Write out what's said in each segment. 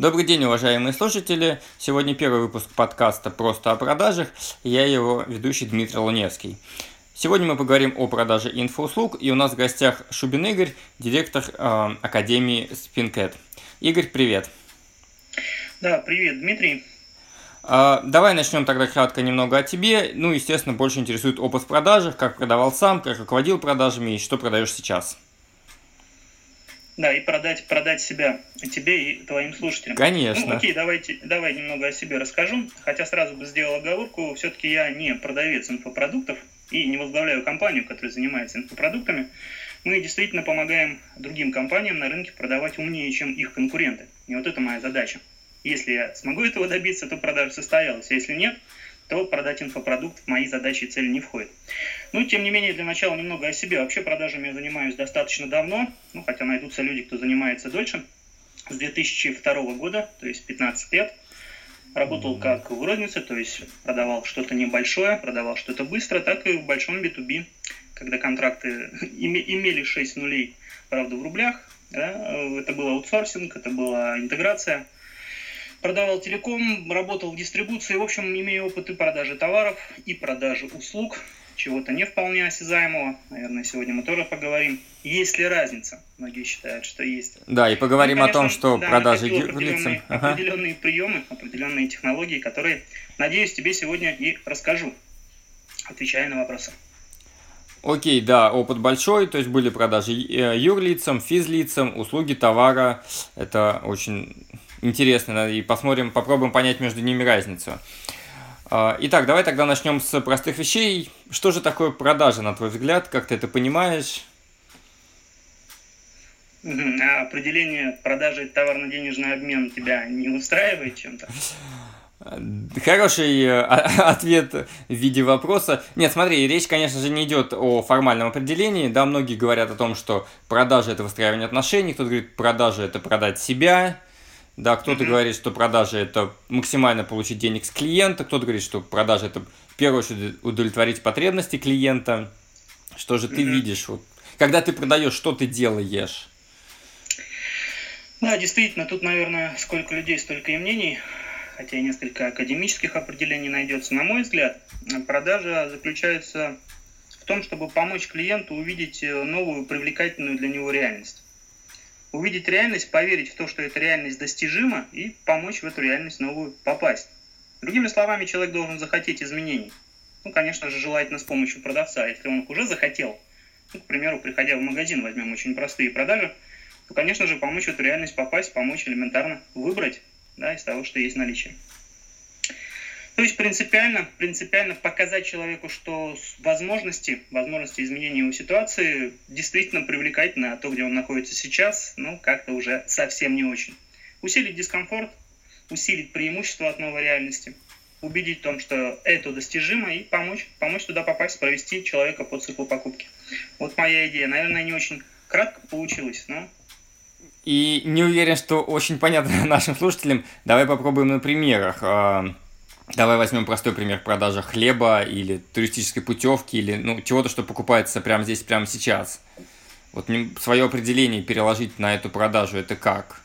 Добрый день, уважаемые слушатели. Сегодня первый выпуск подкаста «Просто о продажах». Я его ведущий Дмитрий Луневский. Сегодня мы поговорим о продаже инфоуслуг, и у нас в гостях Шубин Игорь, директор э, Академии Спинкет. Игорь, привет. Да, привет, Дмитрий. Э, давай начнем тогда кратко немного о тебе. Ну, естественно, больше интересует опыт в продажах, как продавал сам, как руководил продажами и что продаешь сейчас. Да, и продать, продать себя тебе и твоим слушателям. Конечно. Ну, окей, давайте, давай немного о себе расскажу. Хотя сразу бы сделал оговорку, все-таки я не продавец инфопродуктов и не возглавляю компанию, которая занимается инфопродуктами. Мы действительно помогаем другим компаниям на рынке продавать умнее, чем их конкуренты. И вот это моя задача. Если я смогу этого добиться, то продажа состоялась. А если нет, то продать инфопродукт в мои задачи и цели не входит. Ну, тем не менее, для начала немного о себе. Вообще продажами я занимаюсь достаточно давно, ну, хотя найдутся люди, кто занимается дольше. С 2002 года, то есть 15 лет. Работал как в рознице, то есть продавал что-то небольшое, продавал что-то быстро, так и в большом B2B, когда контракты имели 6 нулей, правда, в рублях. Да? Это был аутсорсинг, это была интеграция – продавал телеком, работал в дистрибуции, в общем, имею опыт и продажи товаров, и продажи услуг, чего-то не вполне осязаемого. Наверное, сегодня мы тоже поговорим. Есть ли разница? Многие считают, что есть. Да, и поговорим ну, конечно, о том, что да, продажи определенные, ага. определенные приемы, определенные технологии, которые, надеюсь, тебе сегодня и расскажу, отвечая на вопросы. Окей, да, опыт большой, то есть были продажи э, юрлицам, физлицам, услуги товара. Это очень интересно, и посмотрим, попробуем понять между ними разницу. А, итак, давай тогда начнем с простых вещей. Что же такое продажа, на твой взгляд? Как ты это понимаешь? А определение продажи товарно-денежный обмен тебя не устраивает чем-то? Хороший э, ответ в виде вопроса. Нет, смотри, речь, конечно же, не идет о формальном определении. Да, многие говорят о том, что продажа – это выстраивание отношений, кто-то говорит, продажа – это продать себя, да, кто-то mm-hmm. говорит, что продажа это максимально получить денег с клиента, кто-то говорит, что продажа это в первую очередь удовлетворить потребности клиента. Что же mm-hmm. ты видишь? Вот, когда ты продаешь, что ты делаешь? Да, действительно, тут, наверное, сколько людей, столько и мнений, хотя и несколько академических определений найдется. На мой взгляд, продажа заключается в том, чтобы помочь клиенту увидеть э, новую привлекательную для него реальность увидеть реальность, поверить в то, что эта реальность достижима, и помочь в эту реальность новую попасть. Другими словами, человек должен захотеть изменений. Ну, конечно же, желательно с помощью продавца. Если он их уже захотел, ну, к примеру, приходя в магазин, возьмем очень простые продажи, то, конечно же, помочь в эту реальность попасть, помочь элементарно выбрать да, из того, что есть наличие. То есть принципиально, принципиально показать человеку, что возможности, возможности изменения его ситуации действительно привлекательны, а то, где он находится сейчас, ну, как-то уже совсем не очень. Усилить дискомфорт, усилить преимущество от новой реальности, убедить в том, что это достижимо, и помочь, помочь туда попасть, провести человека по циклу покупки. Вот моя идея. Наверное, не очень кратко получилось, но и не уверен, что очень понятно нашим слушателям. Давай попробуем на примерах. Давай возьмем простой пример продажи хлеба или туристической путевки или ну, чего-то, что покупается прямо здесь, прямо сейчас. Вот свое определение переложить на эту продажу, это как?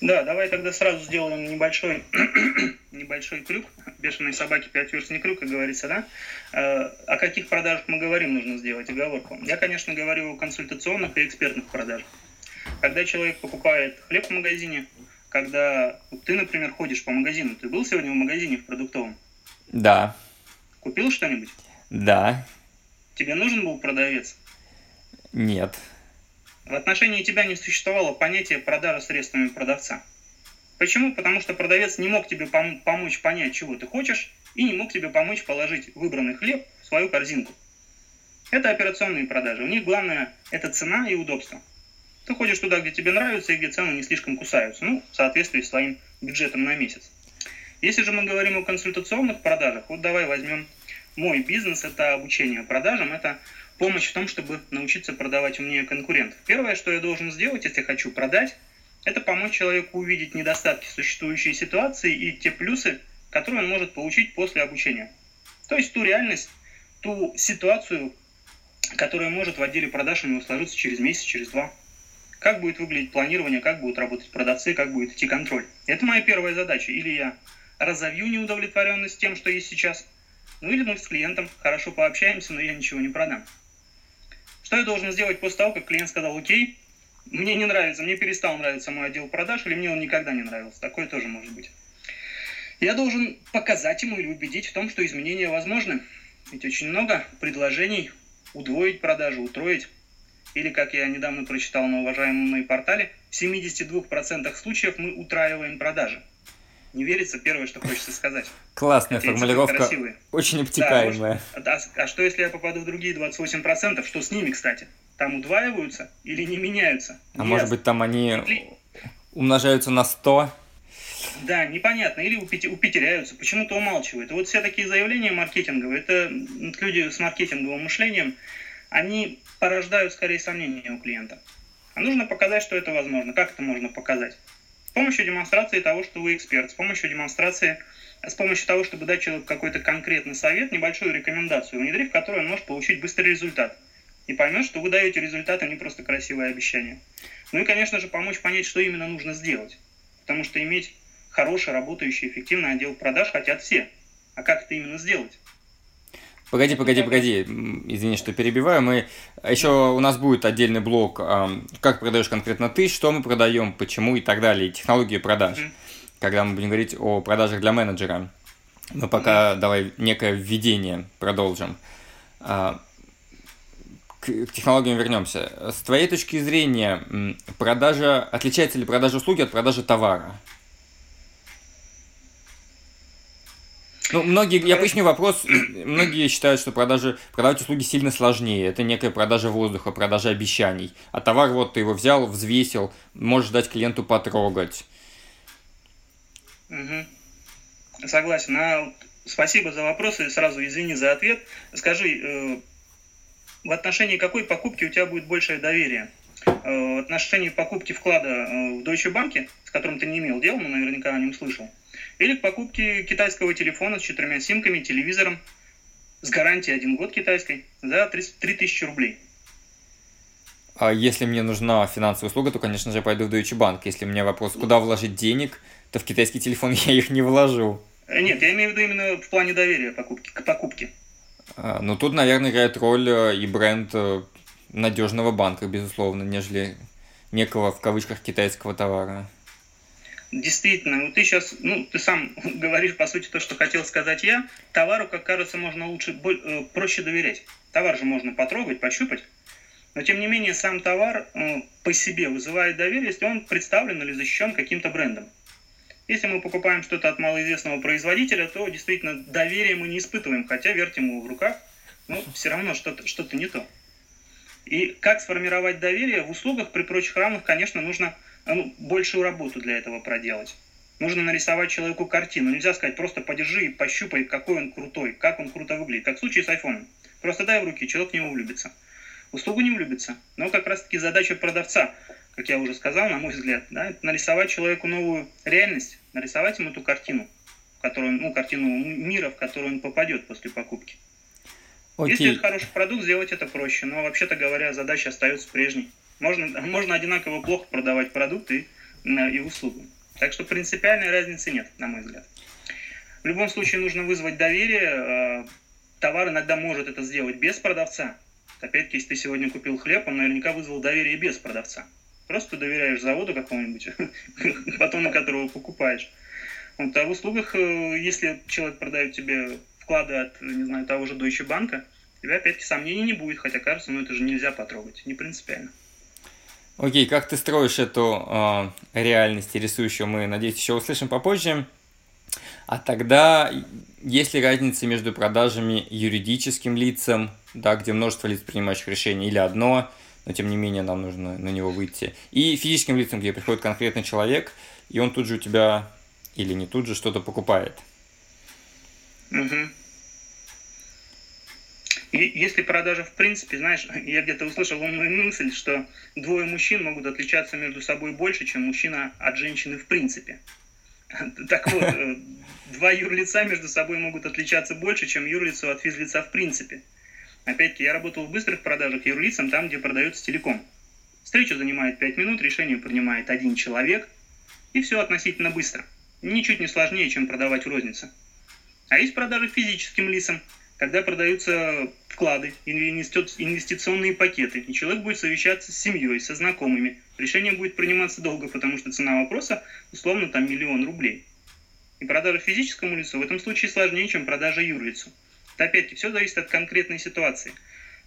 Да, давай тогда сразу сделаем небольшой, небольшой крюк. Бешеные собаки пять верст не крюк, как говорится, да? Э, о каких продажах мы говорим, нужно сделать оговорку. Я, конечно, говорю о консультационных и экспертных продажах. Когда человек покупает хлеб в магазине, когда ты, например, ходишь по магазину, ты был сегодня в магазине в продуктовом? Да. Купил что-нибудь? Да. Тебе нужен был продавец? Нет. В отношении тебя не существовало понятия продажи средствами продавца. Почему? Потому что продавец не мог тебе пом- помочь понять, чего ты хочешь, и не мог тебе помочь положить выбранный хлеб в свою корзинку. Это операционные продажи. У них главное – это цена и удобство. Ты ходишь туда, где тебе нравится и где цены не слишком кусаются, ну, в соответствии с своим бюджетом на месяц. Если же мы говорим о консультационных продажах, вот давай возьмем мой бизнес, это обучение продажам, это помощь в том, чтобы научиться продавать умнее конкурентов. Первое, что я должен сделать, если хочу продать, это помочь человеку увидеть недостатки существующей ситуации и те плюсы, которые он может получить после обучения. То есть ту реальность, ту ситуацию, которая может в отделе продаж у него сложиться через месяц, через два. Как будет выглядеть планирование, как будут работать продавцы, как будет идти контроль. Это моя первая задача. Или я разовью неудовлетворенность тем, что есть сейчас, ну или мы с клиентом хорошо пообщаемся, но я ничего не продам. Что я должен сделать после того, как клиент сказал, окей, мне не нравится, мне перестал нравиться мой отдел продаж, или мне он никогда не нравился. Такое тоже может быть. Я должен показать ему или убедить в том, что изменения возможны. Ведь очень много предложений удвоить продажу, утроить. Или, как я недавно прочитал на уважаемом портале, в 72% случаев мы утраиваем продажи. Не верится первое, что хочется сказать. Классная Эти формулировка, очень обтекаемая. Да, а, а что, если я попаду в другие 28%? Что с ними, кстати? Там удваиваются или не меняются? А не может быть, там они умножаются на 100? Да, непонятно. Или упетеряются, почему-то умалчивают. И вот все такие заявления маркетинговые, это люди с маркетинговым мышлением, они порождают скорее сомнения у клиента. А нужно показать, что это возможно. Как это можно показать? С помощью демонстрации того, что вы эксперт, с помощью демонстрации, с помощью того, чтобы дать человеку какой-то конкретный совет, небольшую рекомендацию, внедрив которую он может получить быстрый результат. И поймет, что вы даете результат, а не просто красивое обещание. Ну и, конечно же, помочь понять, что именно нужно сделать. Потому что иметь хороший, работающий, эффективный отдел продаж хотят все. А как это именно сделать? Погоди, погоди, погоди. Извини, что перебиваю. Мы еще у нас будет отдельный блок, как продаешь конкретно ты, что мы продаем, почему и так далее, технологии продаж. Mm-hmm. Когда мы будем говорить о продажах для менеджера. Но пока mm-hmm. давай некое введение продолжим. А, к технологиям вернемся. С твоей точки зрения, продажа отличается ли продажа услуги от продажи товара? Ну, многие, я поясню вопрос, многие считают, что продажи, продавать услуги сильно сложнее. Это некая продажа воздуха, продажа обещаний. А товар, вот ты его взял, взвесил, можешь дать клиенту потрогать. Угу. Согласен. А, спасибо за вопрос и сразу извини за ответ. Скажи, э, в отношении какой покупки у тебя будет большее доверие? Э, в отношении покупки вклада э, в Deutsche Bank, с которым ты не имел дела, но наверняка о нем слышал, или к покупке китайского телефона с четырьмя симками, телевизором с гарантией один год китайской за 3000 рублей. А если мне нужна финансовая услуга, то, конечно же, я пойду в Deutsche Bank. Если у меня вопрос, куда вложить денег, то в китайский телефон я их не вложу. Э, нет, я имею в виду именно в плане доверия покупки, к покупке. А, ну, тут, наверное, играет роль э, и бренд э, надежного банка, безусловно, нежели некого, в кавычках, китайского товара. Действительно, ну ты сейчас, ну ты сам говоришь по сути то, что хотел сказать я. Товару, как кажется, можно лучше, э, проще доверять. Товар же можно потрогать, пощупать. Но тем не менее сам товар э, по себе вызывает доверие, если он представлен или защищен каким-то брендом. Если мы покупаем что-то от малоизвестного производителя, то действительно доверия мы не испытываем, хотя вертим его в руках, но все равно что-то что не то. И как сформировать доверие в услугах при прочих равных, конечно, нужно ну, большую работу для этого проделать. Нужно нарисовать человеку картину. Нельзя сказать, просто подержи и пощупай, какой он крутой, как он круто выглядит. Как в случае с айфоном. Просто дай в руки, человек в него влюбится. В услугу не влюбится. Но как раз таки задача продавца, как я уже сказал, на мой взгляд, да, это нарисовать человеку новую реальность, нарисовать ему эту картину, которую, ну, картину мира, в которую он попадет после покупки. Окей. Если это хороший продукт, сделать это проще. Но вообще-то говоря, задача остается прежней. Можно, можно одинаково плохо продавать продукты и, и услугу. Так что принципиальной разницы нет, на мой взгляд. В любом случае нужно вызвать доверие. А, товар иногда может это сделать без продавца. Опять-таки, если ты сегодня купил хлеб, он наверняка вызвал доверие без продавца. Просто доверяешь заводу какому-нибудь, батона которого покупаешь. А в услугах, э, если человек продает тебе вклады от, не знаю, того же Deutsche Bank, тебя опять-таки сомнений не будет, хотя кажется, ну это же нельзя потрогать, не принципиально. Окей, как ты строишь эту э, реальность рисующую, мы, надеюсь, еще услышим попозже. А тогда есть ли разница между продажами юридическим лицам, да, где множество лиц, принимающих решения, или одно, но тем не менее нам нужно на него выйти, и физическим лицам, где приходит конкретный человек, и он тут же у тебя, или не тут же, что-то покупает? Угу. Если продажа в принципе, знаешь, я где-то услышал умную мысль, что двое мужчин могут отличаться между собой больше, чем мужчина от женщины в принципе. Так вот, э, два юрлица между собой могут отличаться больше, чем юрлицо от физлица в принципе. Опять-таки, я работал в быстрых продажах юрлицам там, где продается телеком. Встреча занимает 5 минут, решение принимает один человек, и все относительно быстро. Ничуть не сложнее, чем продавать в рознице. А есть продажи физическим лицам, когда продаются вклады, инвестиционные пакеты, и человек будет совещаться с семьей, со знакомыми. Решение будет приниматься долго, потому что цена вопроса условно там миллион рублей. И продажа физическому лицу в этом случае сложнее, чем продажа юрлицу. Опять-таки, все зависит от конкретной ситуации.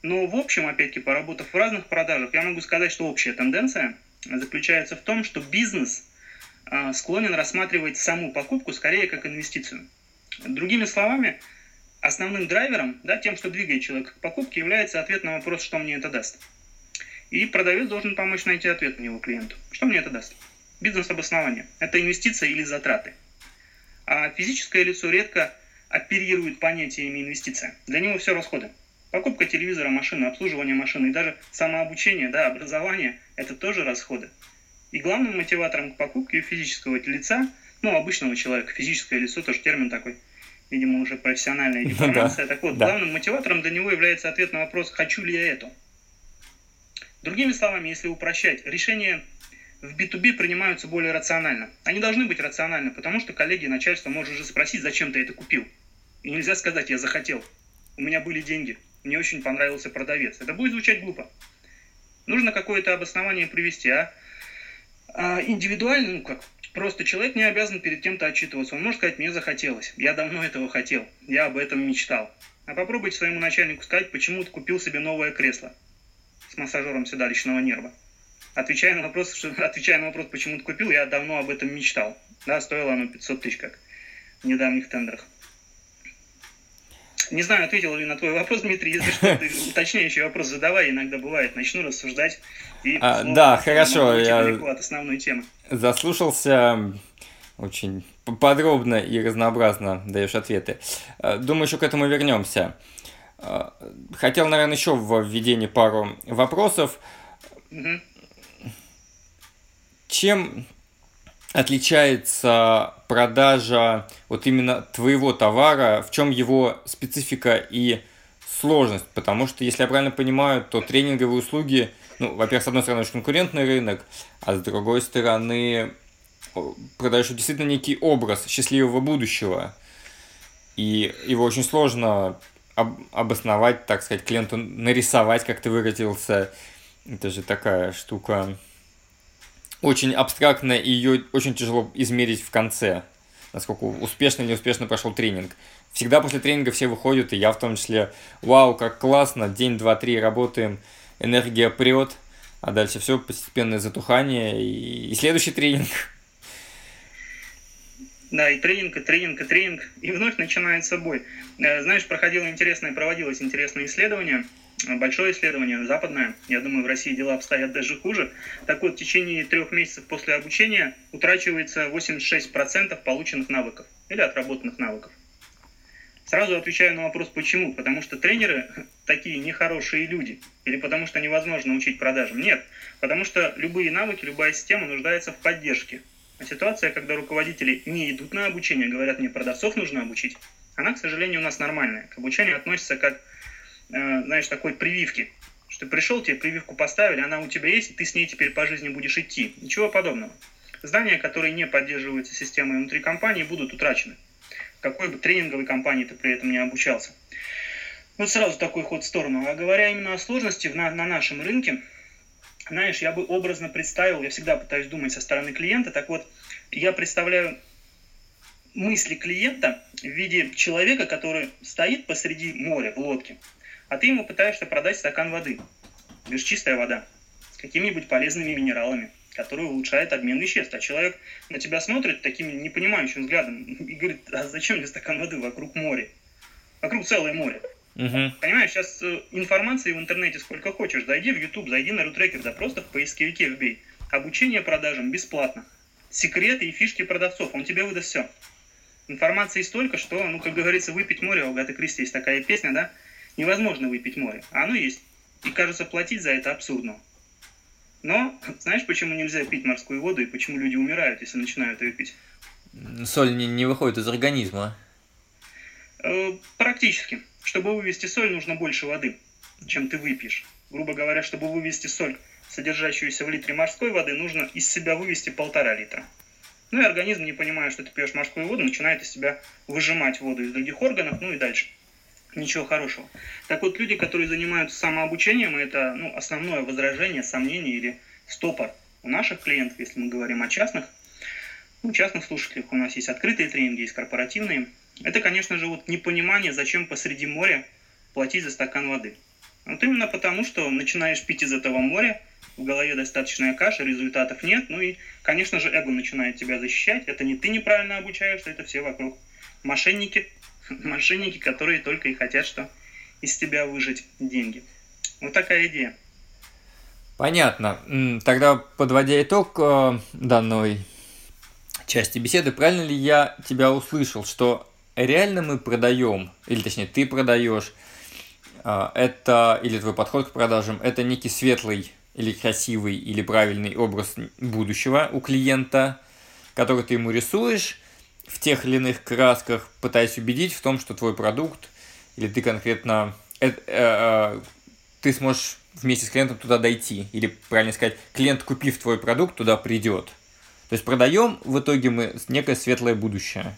Но в общем, опять-таки, поработав в разных продажах, я могу сказать, что общая тенденция заключается в том, что бизнес а, склонен рассматривать саму покупку скорее как инвестицию. Другими словами, основным драйвером, да, тем, что двигает человека к покупке, является ответ на вопрос, что мне это даст. И продавец должен помочь найти ответ на него клиенту. Что мне это даст? Бизнес-обоснование. Это инвестиция или затраты. А физическое лицо редко оперирует понятиями инвестиция. Для него все расходы. Покупка телевизора, машины, обслуживание машины и даже самообучение, да, образование – это тоже расходы. И главным мотиватором к покупке физического лица, ну, обычного человека, физическое лицо, тоже термин такой – видимо, уже профессиональная деформация. Так вот, главным мотиватором для него является ответ на вопрос, хочу ли я это. Другими словами, если упрощать, решения в B2B принимаются более рационально. Они должны быть рациональны, потому что коллеги и начальство может уже спросить, зачем ты это купил. И нельзя сказать, я захотел. У меня были деньги. Мне очень понравился продавец. Это будет звучать глупо. Нужно какое-то обоснование привести, а, а индивидуально, ну как, Просто человек не обязан перед кем-то отчитываться. Он может сказать, мне захотелось. Я давно этого хотел. Я об этом мечтал. А попробуйте своему начальнику сказать, почему ты купил себе новое кресло с массажером седалищного нерва. Отвечая на вопрос, что, отвечая на вопрос, почему ты купил, я давно об этом мечтал. Да, стоило оно 500 тысяч, как в недавних тендерах. Не знаю, ответил ли на твой вопрос, Дмитрий. Если что, ты уточняющий вопрос задавай, иногда бывает. Начну рассуждать. И а, да, хорошо. Я от основной темы. Заслушался очень подробно и разнообразно даешь ответы. Э, думаю, еще к этому вернемся. Э, хотел, наверное, еще в введении пару вопросов. Угу. Чем отличается продажа вот именно твоего товара, в чем его специфика и сложность? Потому что, если я правильно понимаю, то тренинговые услуги, ну, во-первых, с одной стороны, очень конкурентный рынок, а с другой стороны, продаешь действительно некий образ счастливого будущего. И его очень сложно об- обосновать, так сказать, клиенту нарисовать, как ты выразился. Это же такая штука очень абстрактная, и ее очень тяжело измерить в конце, насколько успешно или неуспешно прошел тренинг. Всегда после тренинга все выходят, и я в том числе, вау, как классно, день, два, три работаем, энергия прет, а дальше все постепенное затухание и, и следующий тренинг. Да, и тренинг, и тренинг, и тренинг, и вновь начинается бой. Э, знаешь, проходило интересное, проводилось интересное исследование – большое исследование, западное. Я думаю, в России дела обстоят даже хуже. Так вот, в течение трех месяцев после обучения утрачивается 86% полученных навыков или отработанных навыков. Сразу отвечаю на вопрос, почему. Потому что тренеры такие нехорошие люди. Или потому что невозможно учить продажам. Нет. Потому что любые навыки, любая система нуждается в поддержке. А ситуация, когда руководители не идут на обучение, говорят, мне продавцов нужно обучить, она, к сожалению, у нас нормальная. К обучению относится как знаешь, такой прививки. Что ты пришел, тебе прививку поставили, она у тебя есть, и ты с ней теперь по жизни будешь идти. Ничего подобного. Здания, которые не поддерживаются системой внутри компании, будут утрачены. Какой бы тренинговой компании ты при этом не обучался. Вот сразу такой ход в сторону. А говоря именно о сложности на, на нашем рынке, знаешь, я бы образно представил, я всегда пытаюсь думать со стороны клиента, так вот, я представляю мысли клиента в виде человека, который стоит посреди моря в лодке, а ты ему пытаешься продать стакан воды. Лишь чистая вода. С какими-нибудь полезными минералами, которые улучшают обмен веществ. А человек на тебя смотрит таким непонимающим взглядом и говорит, а зачем мне стакан воды вокруг моря? Вокруг целое море. Угу. Понимаешь, сейчас э, информации в интернете сколько хочешь. Зайди в YouTube, зайди на Рутрекер, да просто в поисковике вбей. Обучение продажам бесплатно. Секреты и фишки продавцов, он тебе выдаст все. Информации столько, что, ну, как говорится, выпить море, у Гаты Кристи есть такая песня, да? Невозможно выпить море, а оно есть. И кажется, платить за это абсурдно. Но знаешь, почему нельзя пить морскую воду и почему люди умирают, если начинают ее пить? Соль не, не выходит из организма. Э, практически. Чтобы вывести соль, нужно больше воды, чем ты выпьешь. Грубо говоря, чтобы вывести соль содержащуюся в литре морской воды, нужно из себя вывести полтора литра. Ну и организм, не понимая, что ты пьешь морскую воду, начинает из себя выжимать воду из других органов, ну и дальше. Ничего хорошего. Так вот, люди, которые занимаются самообучением, это ну, основное возражение, сомнение или стопор у наших клиентов, если мы говорим о частных, ну, частных слушателях у нас есть открытые тренинги, есть корпоративные. Это, конечно же, вот непонимание, зачем посреди моря платить за стакан воды. Вот именно потому, что начинаешь пить из этого моря, в голове достаточная каша, результатов нет, ну и, конечно же, эго начинает тебя защищать. Это не ты неправильно обучаешься, это все вокруг мошенники, мошенники, которые только и хотят, что из тебя выжить деньги. Вот такая идея. Понятно. Тогда, подводя итог э, данной части беседы, правильно ли я тебя услышал, что реально мы продаем, или точнее ты продаешь, э, это, или твой подход к продажам, это некий светлый или красивый, или правильный образ будущего у клиента, который ты ему рисуешь в тех или иных красках, пытаясь убедить в том, что твой продукт, или ты конкретно, э, э, э, ты сможешь вместе с клиентом туда дойти. Или, правильно сказать, клиент, купив твой продукт, туда придет. То есть продаем в итоге мы некое светлое будущее.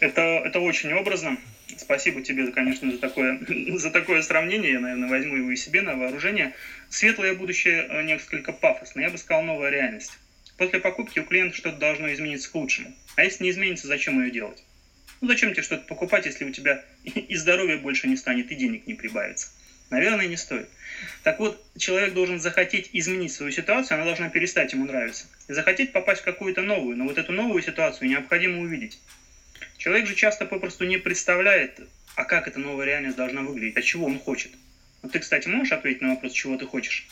Это, это очень образно. Спасибо тебе, конечно, за такое, за такое сравнение. Я, наверное, возьму его и себе на вооружение. Светлое будущее э, несколько пафосно. Я бы сказал, новая реальность. После покупки у клиента что-то должно измениться к лучшему. А если не изменится, зачем ее делать? Ну зачем тебе что-то покупать, если у тебя и здоровья больше не станет, и денег не прибавится? Наверное, не стоит. Так вот, человек должен захотеть изменить свою ситуацию, она должна перестать ему нравиться. И захотеть попасть в какую-то новую, но вот эту новую ситуацию необходимо увидеть. Человек же часто попросту не представляет, а как эта новая реальность должна выглядеть, а чего он хочет. Вот ты, кстати, можешь ответить на вопрос, чего ты хочешь?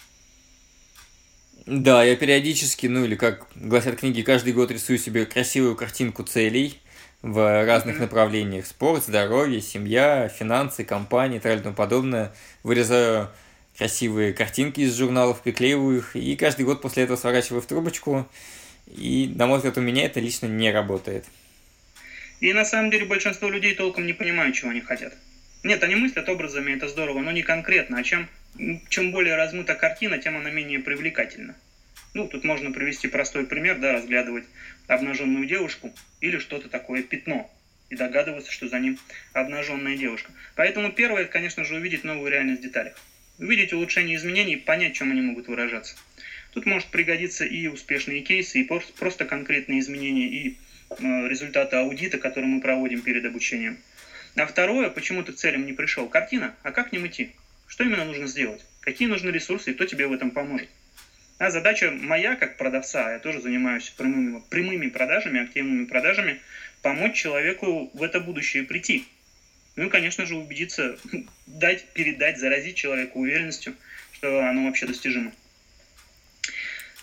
Да, я периодически, ну или как гласят книги, каждый год рисую себе красивую картинку целей в разных mm-hmm. направлениях. Спорт, здоровье, семья, финансы, компании и тому подобное. Вырезаю красивые картинки из журналов, приклеиваю их, и каждый год после этого сворачиваю в трубочку. И, на мой взгляд, у меня это лично не работает. И на самом деле большинство людей толком не понимают, чего они хотят. Нет, они мыслят образами, это здорово, но не конкретно. А чем, чем более размыта картина, тем она менее привлекательна. Ну, тут можно привести простой пример, да, разглядывать обнаженную девушку или что-то такое пятно и догадываться, что за ним обнаженная девушка. Поэтому первое, конечно же, увидеть новую реальность в деталях. Увидеть улучшение изменений и понять, чем они могут выражаться. Тут может пригодиться и успешные кейсы, и просто конкретные изменения, и Э, результаты аудита, который мы проводим перед обучением. А второе, почему ты к целям не пришел? Картина. А как к ним идти? Что именно нужно сделать? Какие нужны ресурсы и кто тебе в этом поможет? А задача моя, как продавца, я тоже занимаюсь прямыми, прямыми продажами, активными продажами, помочь человеку в это будущее прийти. Ну и, конечно же, убедиться, дать, передать, заразить человеку уверенностью, что оно вообще достижимо.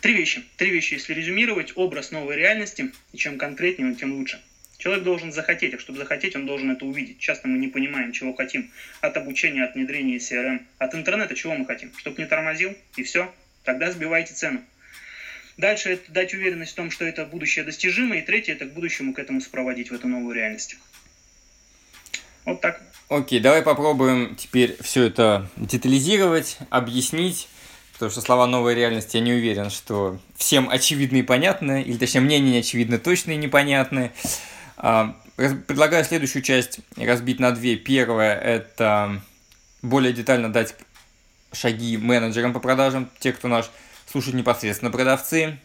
Три вещи. Три вещи, если резюмировать. Образ новой реальности, и чем конкретнее, тем лучше. Человек должен захотеть, а чтобы захотеть, он должен это увидеть. Часто мы не понимаем, чего хотим. От обучения, от внедрения CRM, от интернета чего мы хотим. Чтобы не тормозил, и все. Тогда сбивайте цену. Дальше это дать уверенность в том, что это будущее достижимо. И третье, это к будущему к этому спроводить, в эту новую реальность. Вот так. Окей, давай попробуем теперь все это детализировать, объяснить Потому что слова «новая реальность» я не уверен, что всем очевидны и понятны, или точнее мне не очевидны, точно и непонятны. А, предлагаю следующую часть разбить на две. Первая – это более детально дать шаги менеджерам по продажам, те, кто наш слушает непосредственно продавцы.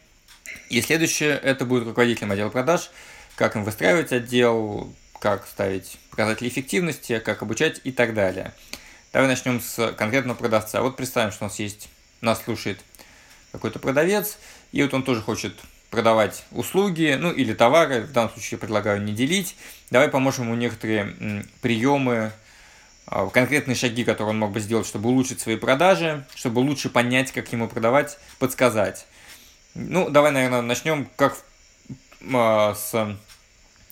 И следующее – это будет руководителем отдела продаж, как им выстраивать отдел, как ставить показатели эффективности, как обучать и так далее. Давай начнем с конкретного продавца. Вот представим, что у нас есть нас слушает какой-то продавец, и вот он тоже хочет продавать услуги, ну или товары, в данном случае предлагаю не делить. Давай поможем ему некоторые приемы, а, конкретные шаги, которые он мог бы сделать, чтобы улучшить свои продажи, чтобы лучше понять, как ему продавать, подсказать. Ну, давай, наверное, начнем как а, с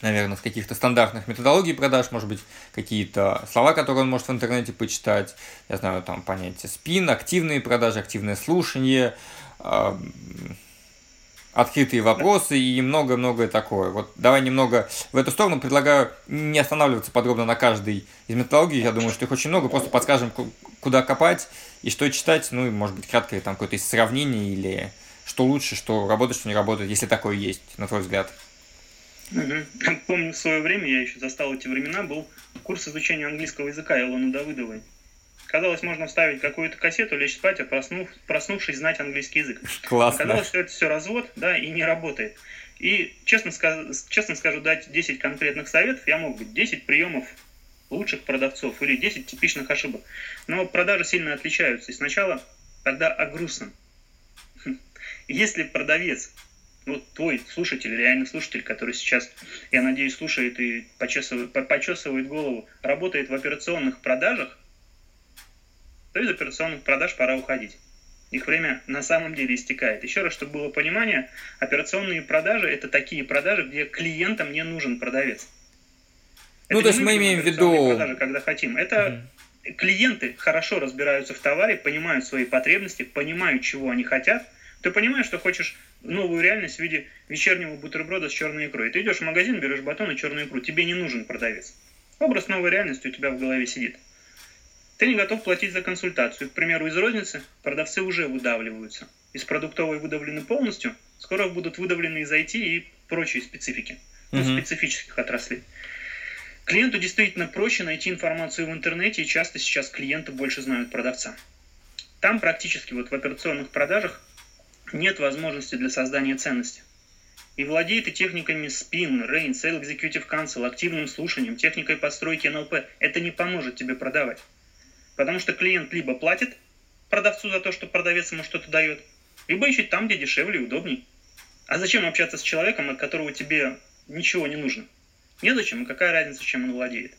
наверное, с каких-то стандартных методологий продаж, может быть, какие-то слова, которые он может в интернете почитать, я знаю, там понятие спин, активные продажи, активное слушание, открытые вопросы и много-многое такое. Вот давай немного в эту сторону предлагаю не останавливаться подробно на каждой из методологий. Я думаю, что их очень много. Просто подскажем, куда копать и что читать. Ну и, может быть, краткое там какое-то сравнение или что лучше, что работает, что не работает, если такое есть, на твой взгляд. Угу. Помню, в свое время, я еще застал эти времена, был курс изучения английского языка Илоны Давыдовой. Казалось, можно вставить какую-то кассету, лечь спать, а проснув, проснувшись, знать английский язык. Классно. Казалось, что это все развод, да, и не работает. И, честно, сказ... честно скажу, дать 10 конкретных советов, я мог бы 10 приемов лучших продавцов или 10 типичных ошибок. Но продажи сильно отличаются. И сначала тогда о грустном. Если продавец, вот твой слушатель, реальный слушатель, который сейчас, я надеюсь, слушает и почесывает, почесывает голову, работает в операционных продажах, то из операционных продаж пора уходить. Их время на самом деле истекает. Еще раз, чтобы было понимание, операционные продажи – это такие продажи, где клиентам не нужен продавец. Ну, это то есть мы имеем в виду... Продажи, когда хотим. Это угу. клиенты хорошо разбираются в товаре, понимают свои потребности, понимают, чего они хотят. Ты понимаешь, что хочешь новую реальность в виде вечернего бутерброда с черной икрой. Ты идешь в магазин, берешь батон и черную икру. Тебе не нужен продавец. Образ новой реальности у тебя в голове сидит. Ты не готов платить за консультацию. К примеру, из розницы продавцы уже выдавливаются. Из продуктовой выдавлены полностью, скоро будут выдавлены из IT и прочие специфики, ну, специфических отраслей. Клиенту действительно проще найти информацию в интернете, и часто сейчас клиенты больше знают продавца. Там практически вот в операционных продажах нет возможности для создания ценности. И владеет и техниками SPIN, RAIN, Sale Executive Council, активным слушанием, техникой подстройки НЛП. Это не поможет тебе продавать. Потому что клиент либо платит продавцу за то, что продавец ему что-то дает, либо ищет там, где дешевле и удобней. А зачем общаться с человеком, от которого тебе ничего не нужно? Незачем, и какая разница, чем он владеет?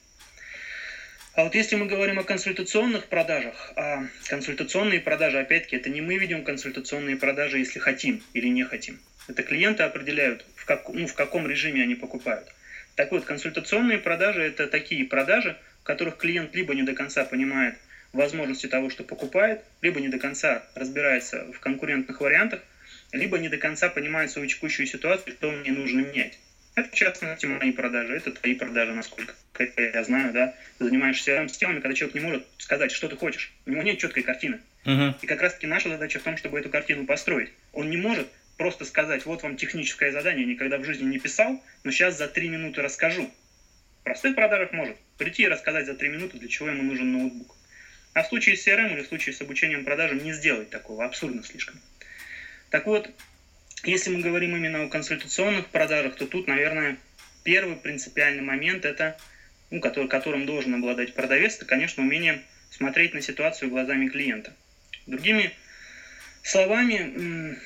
А вот если мы говорим о консультационных продажах, а консультационные продажи, опять-таки, это не мы ведем консультационные продажи, если хотим или не хотим. Это клиенты определяют, в, как, ну, в каком режиме они покупают. Так вот, консультационные продажи – это такие продажи, в которых клиент либо не до конца понимает возможности того, что покупает, либо не до конца разбирается в конкурентных вариантах, либо не до конца понимает свою текущую ситуацию, что мне нужно менять. Это, в частности, мои продажи, это твои продажи, насколько я знаю, да. Ты занимаешься системами, когда человек не может сказать, что ты хочешь. У него нет четкой картины. Uh-huh. И как раз-таки наша задача в том, чтобы эту картину построить. Он не может просто сказать, вот вам техническое задание, никогда в жизни не писал, но сейчас за три минуты расскажу. Простых продажах может прийти и рассказать за 3 минуты, для чего ему нужен ноутбук. А в случае с CRM или в случае с обучением продажам не сделать такого, абсурдно слишком. Так вот, если мы говорим именно о консультационных продажах, то тут, наверное, первый принципиальный момент, это, ну, который, которым должен обладать продавец, это, конечно, умение смотреть на ситуацию глазами клиента. Другими словами,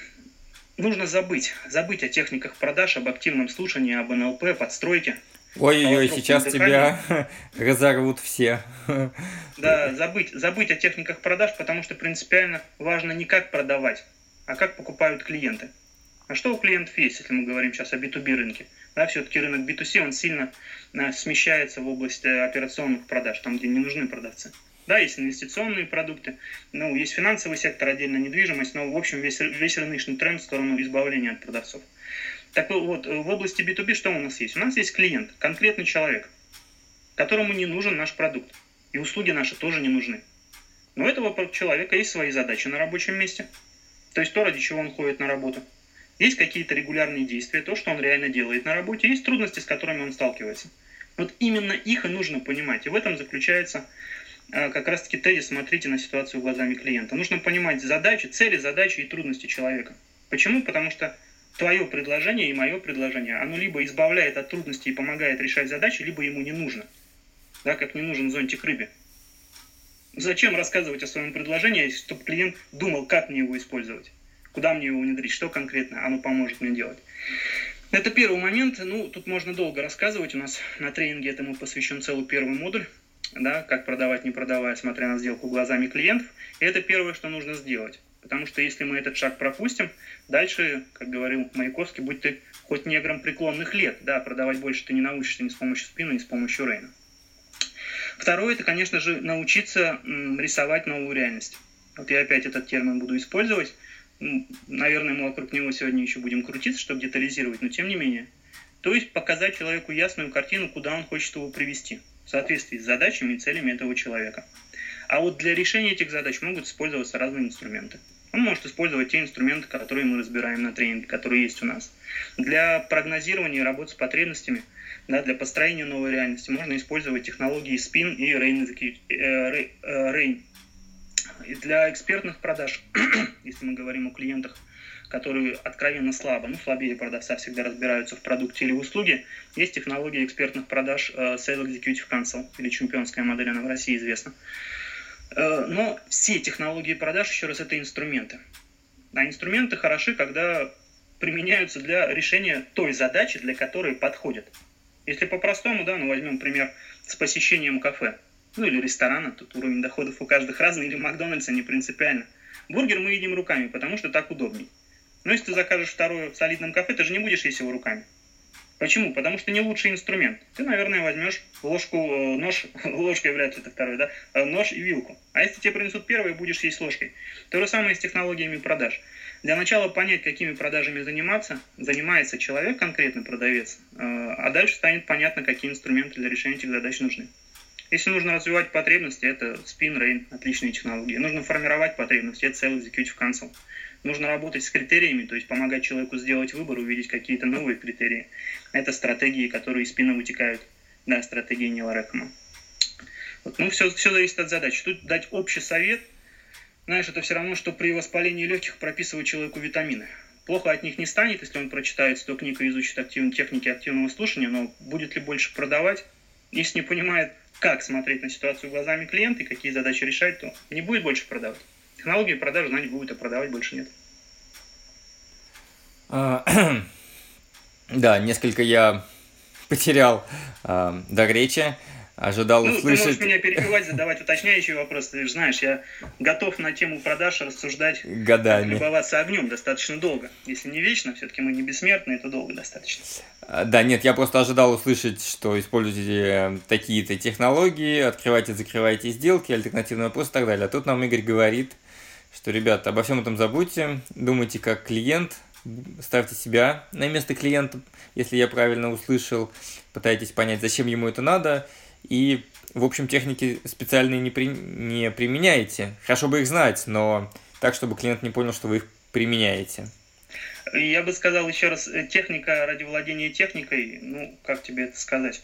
нужно забыть, забыть о техниках продаж, об активном слушании, об НЛП, подстройке, Ой-ой-ой, сейчас тебя разорвут все. Да, забыть, забыть о техниках продаж, потому что принципиально важно не как продавать, а как покупают клиенты. А что у клиентов есть, если мы говорим сейчас о B2B рынке? Да, все-таки рынок B2C, он сильно э, смещается в область э, операционных продаж, там, где не нужны продавцы. Да, есть инвестиционные продукты, ну, есть финансовый сектор, отдельно недвижимость, но, в общем, весь, весь рыночный тренд в сторону избавления от продавцов. Так вот, в области B2B что у нас есть? У нас есть клиент, конкретный человек, которому не нужен наш продукт. И услуги наши тоже не нужны. Но у этого человека есть свои задачи на рабочем месте. То есть то, ради чего он ходит на работу. Есть какие-то регулярные действия, то, что он реально делает на работе. Есть трудности, с которыми он сталкивается. Вот именно их и нужно понимать. И в этом заключается а, как раз-таки тезис «смотрите на ситуацию глазами клиента». Нужно понимать задачи, цели, задачи и трудности человека. Почему? Потому что твое предложение и мое предложение, оно либо избавляет от трудностей и помогает решать задачи, либо ему не нужно. Да, как не нужен зонтик рыбе. Зачем рассказывать о своем предложении, чтобы клиент думал, как мне его использовать, куда мне его внедрить, что конкретно оно поможет мне делать. Это первый момент. Ну, тут можно долго рассказывать. У нас на тренинге этому посвящен целый первый модуль. Да, как продавать, не продавая, смотря на сделку глазами клиентов. И это первое, что нужно сделать. Потому что если мы этот шаг пропустим, дальше, как говорил Маяковский, будь ты хоть негром преклонных лет, да, продавать больше ты не научишься ни с помощью спины, ни с помощью Рейна. Второе, это, конечно же, научиться рисовать новую реальность. Вот я опять этот термин буду использовать. наверное, мы вокруг него сегодня еще будем крутиться, чтобы детализировать, но тем не менее. То есть показать человеку ясную картину, куда он хочет его привести, в соответствии с задачами и целями этого человека. А вот для решения этих задач могут использоваться разные инструменты. Он может использовать те инструменты, которые мы разбираем на тренинге, которые есть у нас. Для прогнозирования и работы с потребностями, да, для построения новой реальности можно использовать технологии SPIN и RAIN. Э, RAIN. И для экспертных продаж, если мы говорим о клиентах, которые откровенно слабо, ну, слабее продавца всегда разбираются в продукте или в услуге, есть технология экспертных продаж э, Sales Executive Council, или чемпионская модель, она в России известна. Э, но все технологии продаж, еще раз, это инструменты. А инструменты хороши, когда применяются для решения той задачи, для которой подходят. Если по-простому, да, ну возьмем пример с посещением кафе, ну или ресторана, тут уровень доходов у каждых разный, или Макдональдса, не принципиально. Бургер мы едим руками, потому что так удобней. Но если ты закажешь второе в солидном кафе, ты же не будешь есть его руками. Почему? Потому что не лучший инструмент. Ты, наверное, возьмешь ложку, э, нож, ложкой вряд ли это второй, да, э, нож и вилку. А если тебе принесут первое, будешь есть ложкой. То же самое с технологиями продаж. Для начала понять, какими продажами заниматься, занимается человек, конкретно продавец, э, а дальше станет понятно, какие инструменты для решения этих задач нужны. Если нужно развивать потребности, это Spin Rain, отличные технологии. Нужно формировать потребности, это Sales Executive Council. Нужно работать с критериями, то есть помогать человеку сделать выбор, увидеть какие-то новые критерии. Это стратегии, которые из спины вытекают. Да, стратегии Нила Рэкома. Вот, ну, все, все зависит от задачи. Тут дать общий совет, знаешь, это все равно, что при воспалении легких прописывать человеку витамины. Плохо от них не станет, если он прочитает 100 книг и изучит активные техники активного слушания, но будет ли больше продавать, если не понимает, как смотреть на ситуацию глазами клиента и какие задачи решать, то не будет больше продавать. Технологии продажи знать будет, а продавать больше нет. А, да, несколько я потерял э, до речи, ожидал ну, услышать... Ты можешь меня перебивать, задавать уточняющие вопросы. Ты же знаешь, я готов на тему продаж рассуждать, годами. любоваться огнем достаточно долго. Если не вечно, все-таки мы не бессмертны, это долго достаточно. А, да, нет, я просто ожидал услышать, что используете такие-то технологии, открывайте, закрывайте сделки, альтернативный вопрос и так далее. А тут нам Игорь говорит, что, ребята, обо всем этом забудьте, думайте как клиент, ставьте себя на место клиента, если я правильно услышал, пытайтесь понять, зачем ему это надо, и, в общем, техники специальные не, при... не применяете. Хорошо бы их знать, но так, чтобы клиент не понял, что вы их применяете. Я бы сказал еще раз, э, техника ради владения техникой, ну, как тебе это сказать?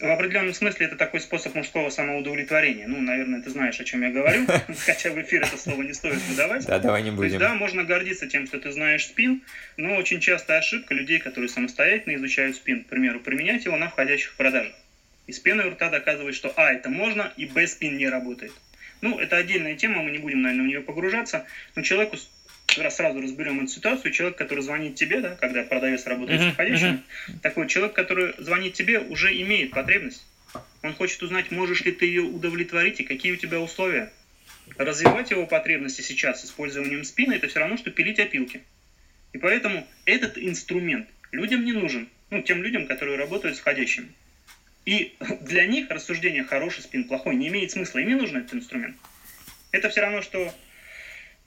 В определенном смысле это такой способ мужского самоудовлетворения. Ну, наверное, ты знаешь, о чем я говорю, хотя в эфир это слово не стоит выдавать. Да, давай не будем. да, можно гордиться тем, что ты знаешь спин, но очень часто ошибка людей, которые самостоятельно изучают спин, к примеру, применять его на входящих продажах. Из пены у рта доказывает, что А, это можно, и Б, спин не работает. Ну, это отдельная тема, мы не будем, наверное, в нее погружаться, но человеку сразу разберем эту ситуацию, человек, который звонит тебе, да, когда продавец работает uh-huh, с входящим, uh-huh. такой человек, который звонит тебе, уже имеет потребность. Он хочет узнать, можешь ли ты ее удовлетворить и какие у тебя условия. Развивать его потребности сейчас с использованием спины, это все равно, что пилить опилки. И поэтому этот инструмент людям не нужен. Ну, тем людям, которые работают с входящими. И для них рассуждение хороший спин, плохой не имеет смысла. Им не нужен этот инструмент. Это все равно, что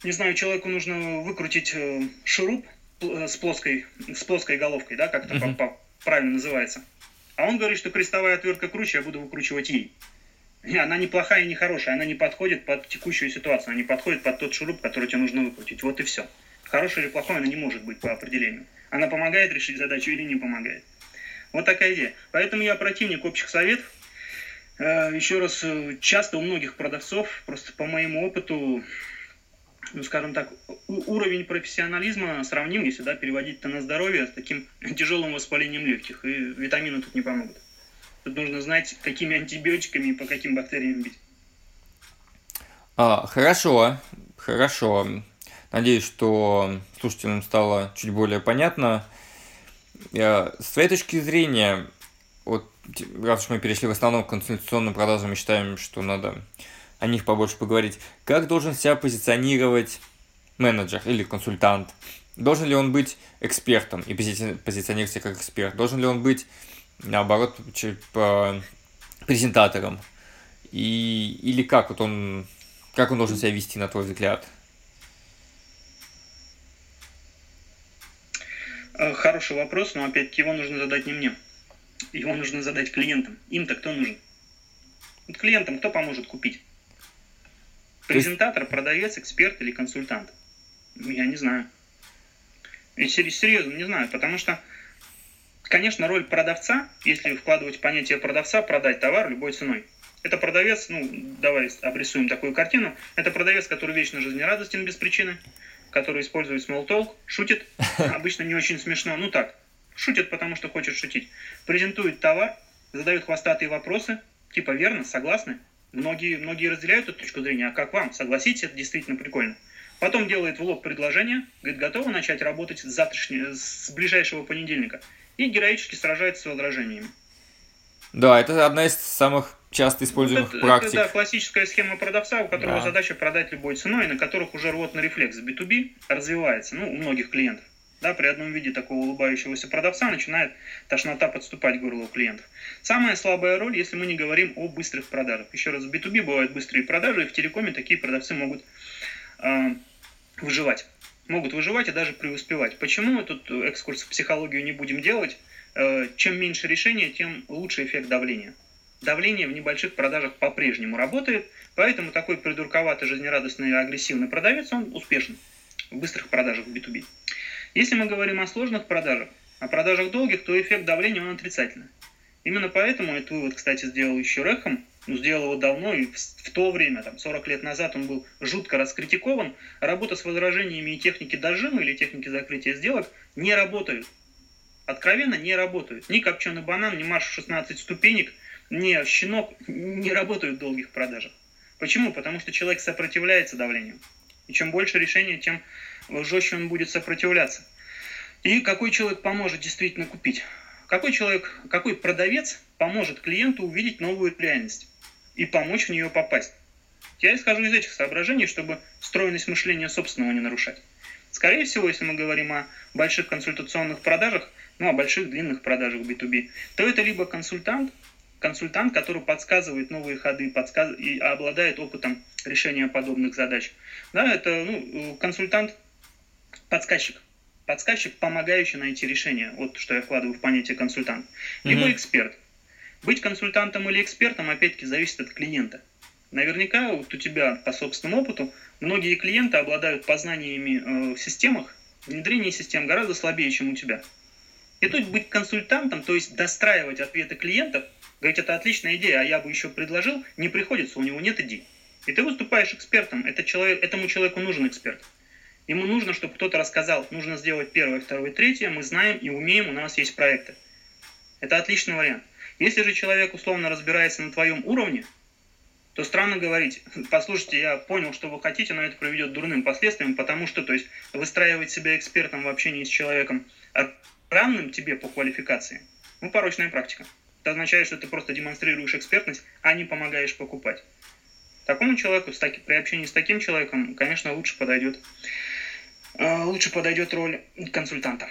не знаю, человеку нужно выкрутить э, шуруп э, с плоской, с плоской головкой, да, как это uh-huh. правильно называется. А он говорит, что крестовая отвертка круче, я буду выкручивать ей. И она не плохая и не хорошая, она не подходит под текущую ситуацию, она не подходит под тот шуруп, который тебе нужно выкрутить. Вот и все. Хорошая или плохая она не может быть по определению. Она помогает решить задачу или не помогает. Вот такая идея. Поэтому я противник общих советов. Э, еще раз, часто у многих продавцов, просто по моему опыту, ну, скажем так, уровень профессионализма сравним, если да, переводить это на здоровье, с таким тяжелым воспалением легких, и витамины тут не помогут. Тут нужно знать, какими антибиотиками и по каким бактериям бить. А, хорошо, хорошо. Надеюсь, что слушателям стало чуть более понятно. Я, с твоей точки зрения, вот раз уж мы перешли в основном к консультационным продажам и считаем, что надо о них побольше поговорить. Как должен себя позиционировать менеджер или консультант? Должен ли он быть экспертом и пози позиционировать себя как эксперт? Должен ли он быть, наоборот, презентатором? И, или как вот он, как он должен себя вести, на твой взгляд? Э, хороший вопрос, но опять-таки его нужно задать не мне. Его нужно задать клиентам. Им-то кто нужен? Вот клиентам кто поможет купить? Презентатор, продавец, эксперт или консультант? Я не знаю. Серьезно не знаю, потому что, конечно, роль продавца, если вкладывать понятие продавца, продать товар любой ценой. Это продавец, ну, давай обрисуем такую картину. Это продавец, который вечно жизнерадостен без причины, который использует small talk, шутит, обычно не очень смешно, ну так, шутит, потому что хочет шутить. Презентует товар, задает хвостатые вопросы, типа верно, согласны. Многие, многие разделяют эту точку зрения, а как вам? Согласитесь, это действительно прикольно. Потом делает в лоб предложение, говорит, готовы начать работать с, завтрашнего, с ближайшего понедельника. И героически сражается с возражениями. Да, это одна из самых часто используемых это, практик. Это да, классическая схема продавца, у которого да. задача продать любой ценой, на которых уже рвотный рефлекс B2B развивается, ну, у многих клиентов. Да, при одном виде такого улыбающегося продавца начинает тошнота подступать к горлу клиентов. Самая слабая роль, если мы не говорим о быстрых продажах. Еще раз, в B2B бывают быстрые продажи, и в телекоме такие продавцы могут э, выживать. Могут выживать и даже преуспевать. Почему тут экскурс в психологию не будем делать? Э, чем меньше решения, тем лучше эффект давления. Давление в небольших продажах по-прежнему работает, поэтому такой придурковатый, жизнерадостный агрессивный продавец, он успешен в быстрых продажах в B2B. Если мы говорим о сложных продажах, о продажах долгих, то эффект давления он отрицательный. Именно поэтому этот вывод, кстати, сделал еще Рэхэм, ну, сделал его давно, и в, в то время, там, 40 лет назад, он был жутко раскритикован. Работа с возражениями и техники дожима или техники закрытия сделок не работают. Откровенно не работают. Ни копченый банан, ни марш 16 ступенек, ни щенок не работают в долгих продажах. Почему? Потому что человек сопротивляется давлению. И чем больше решения, тем жестче он будет сопротивляться. И какой человек поможет действительно купить? Какой человек, какой продавец поможет клиенту увидеть новую реальность и помочь в нее попасть? Я исхожу из этих соображений, чтобы стройность мышления собственного не нарушать. Скорее всего, если мы говорим о больших консультационных продажах, ну, о больших длинных продажах B2B, то это либо консультант, консультант, который подсказывает новые ходы подсказ... и обладает опытом решения подобных задач. Да, это ну, консультант подсказчик. Подсказчик, помогающий найти решение. Вот что я вкладываю в понятие консультант. Либо mm-hmm. эксперт. Быть консультантом или экспертом, опять-таки, зависит от клиента. Наверняка вот у тебя по собственному опыту многие клиенты обладают познаниями э, в системах, внедрение систем гораздо слабее, чем у тебя. И тут быть консультантом, то есть достраивать ответы клиентов, говорить, это отличная идея, а я бы еще предложил, не приходится, у него нет идей. И ты выступаешь экспертом, это человек, этому человеку нужен эксперт. Ему нужно, чтобы кто-то рассказал, нужно сделать первое, второе, третье, мы знаем и умеем, у нас есть проекты. Это отличный вариант. Если же человек условно разбирается на твоем уровне, то странно говорить, послушайте, я понял, что вы хотите, но это приведет к дурным последствиям, потому что, то есть, выстраивать себя экспертом в общении с человеком, равным тебе по квалификации, ну, порочная практика. Это означает, что ты просто демонстрируешь экспертность, а не помогаешь покупать. Такому человеку, при общении с таким человеком, конечно, лучше подойдет лучше подойдет роль консультанта.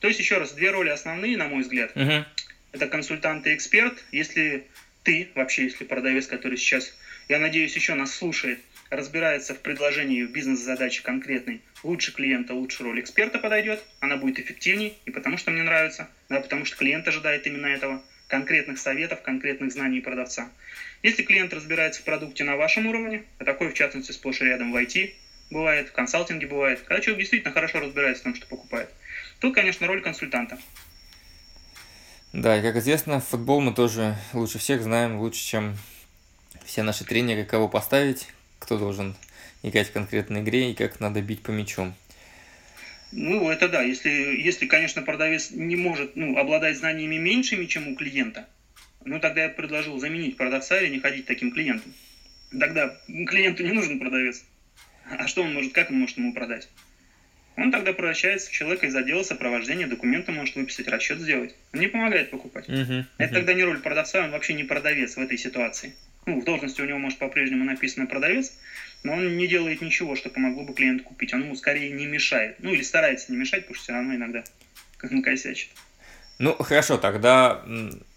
То есть, еще раз, две роли основные, на мой взгляд. Uh-huh. Это консультант и эксперт. Если ты, вообще, если продавец, который сейчас, я надеюсь, еще нас слушает, разбирается в предложении в бизнес-задаче конкретной, лучше клиента, лучше роль эксперта подойдет, она будет эффективней, и потому что мне нравится, да, потому что клиент ожидает именно этого, конкретных советов, конкретных знаний продавца. Если клиент разбирается в продукте на вашем уровне, а такой, в частности, сплошь и рядом в IT, бывает, в консалтинге бывает, когда человек действительно хорошо разбирается в том, что покупает. Тут, конечно, роль консультанта. Да, и как известно, футбол мы тоже лучше всех знаем, лучше, чем все наши тренеры, кого поставить, кто должен играть в конкретной игре и как надо бить по мячу. Ну, это да, если, если, конечно, продавец не может ну, обладать знаниями меньшими, чем у клиента, ну, тогда я предложил заменить продавца или не ходить таким клиентом. Тогда клиенту не нужен продавец. А что он может, как он может ему продать? Он тогда превращается в человека из отдела сопровождения, документы может выписать, расчет сделать. Он не помогает покупать. Uh-huh, uh-huh. Это тогда не роль продавца, он вообще не продавец в этой ситуации. Ну, в должности у него может по-прежнему написано продавец, но он не делает ничего, что помогло бы клиенту купить. Он ему скорее не мешает. Ну, или старается не мешать, потому что все равно иногда косячит. Ну, хорошо, тогда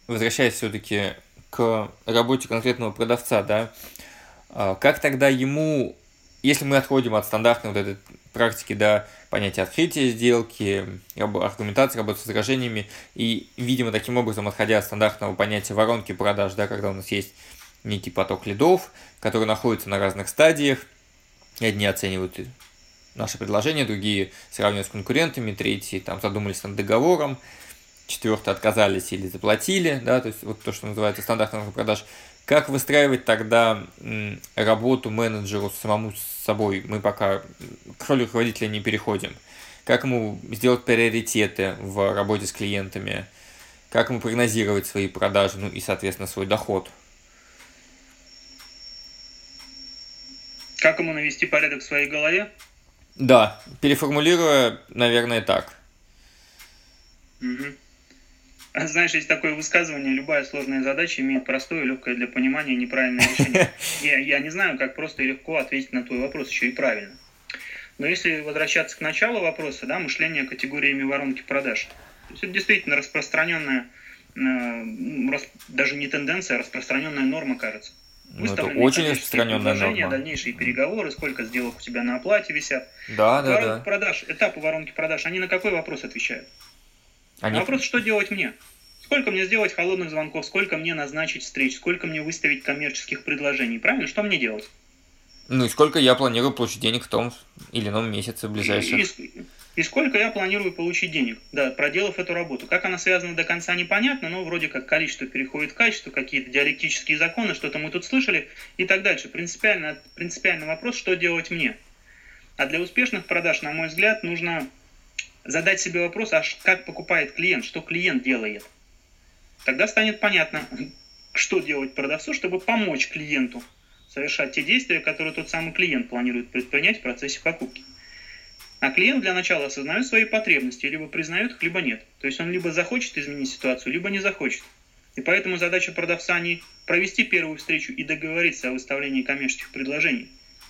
возвращаясь все-таки к работе конкретного продавца, да, а как тогда ему если мы отходим от стандартной вот этой практики до понятия открытия сделки, аргументации, работы с возражениями, и, видимо, таким образом, отходя от стандартного понятия воронки продаж, да, когда у нас есть некий поток лидов, который находится на разных стадиях, одни оценивают наше предложение, другие сравнивают с конкурентами, третьи там задумались над договором, четвертые отказались или заплатили, да, то есть вот то, что называется стандартным продаж. Как выстраивать тогда работу менеджеру самому с собой? Мы пока к роли руководителя не переходим. Как ему сделать приоритеты в работе с клиентами? Как ему прогнозировать свои продажи, ну и, соответственно, свой доход? Как ему навести порядок в своей голове? Да, переформулируя, наверное, так. Угу. Знаешь, есть такое высказывание, любая сложная задача имеет простое, легкое для понимания неправильное решение. Я, я не знаю, как просто и легко ответить на твой вопрос еще и правильно. Но если возвращаться к началу вопроса, да, мышление категориями воронки продаж. То есть это действительно распространенная, э, даже не тенденция, а распространенная норма, кажется. Ну, это очень распространенная норма. дальнейшие переговоры, сколько сделок у тебя на оплате висят. Да, да, да. продаж, этапы воронки продаж, они на какой вопрос отвечают? Они... А вопрос, что делать мне? Сколько мне сделать холодных звонков, сколько мне назначить встреч, сколько мне выставить коммерческих предложений, правильно? Что мне делать? Ну и сколько я планирую получить денег в том или ином месяце в ближайших? И, и, и сколько я планирую получить денег, да, проделав эту работу. Как она связана до конца непонятно, но вроде как количество переходит в качество, какие-то диалектические законы, что-то мы тут слышали и так дальше. Принципиально, принципиальный вопрос, что делать мне. А для успешных продаж, на мой взгляд, нужно задать себе вопрос, а как покупает клиент, что клиент делает. Тогда станет понятно, что делать продавцу, чтобы помочь клиенту совершать те действия, которые тот самый клиент планирует предпринять в процессе покупки. А клиент для начала осознает свои потребности, либо признает их, либо нет. То есть он либо захочет изменить ситуацию, либо не захочет. И поэтому задача продавца не провести первую встречу и договориться о выставлении коммерческих предложений,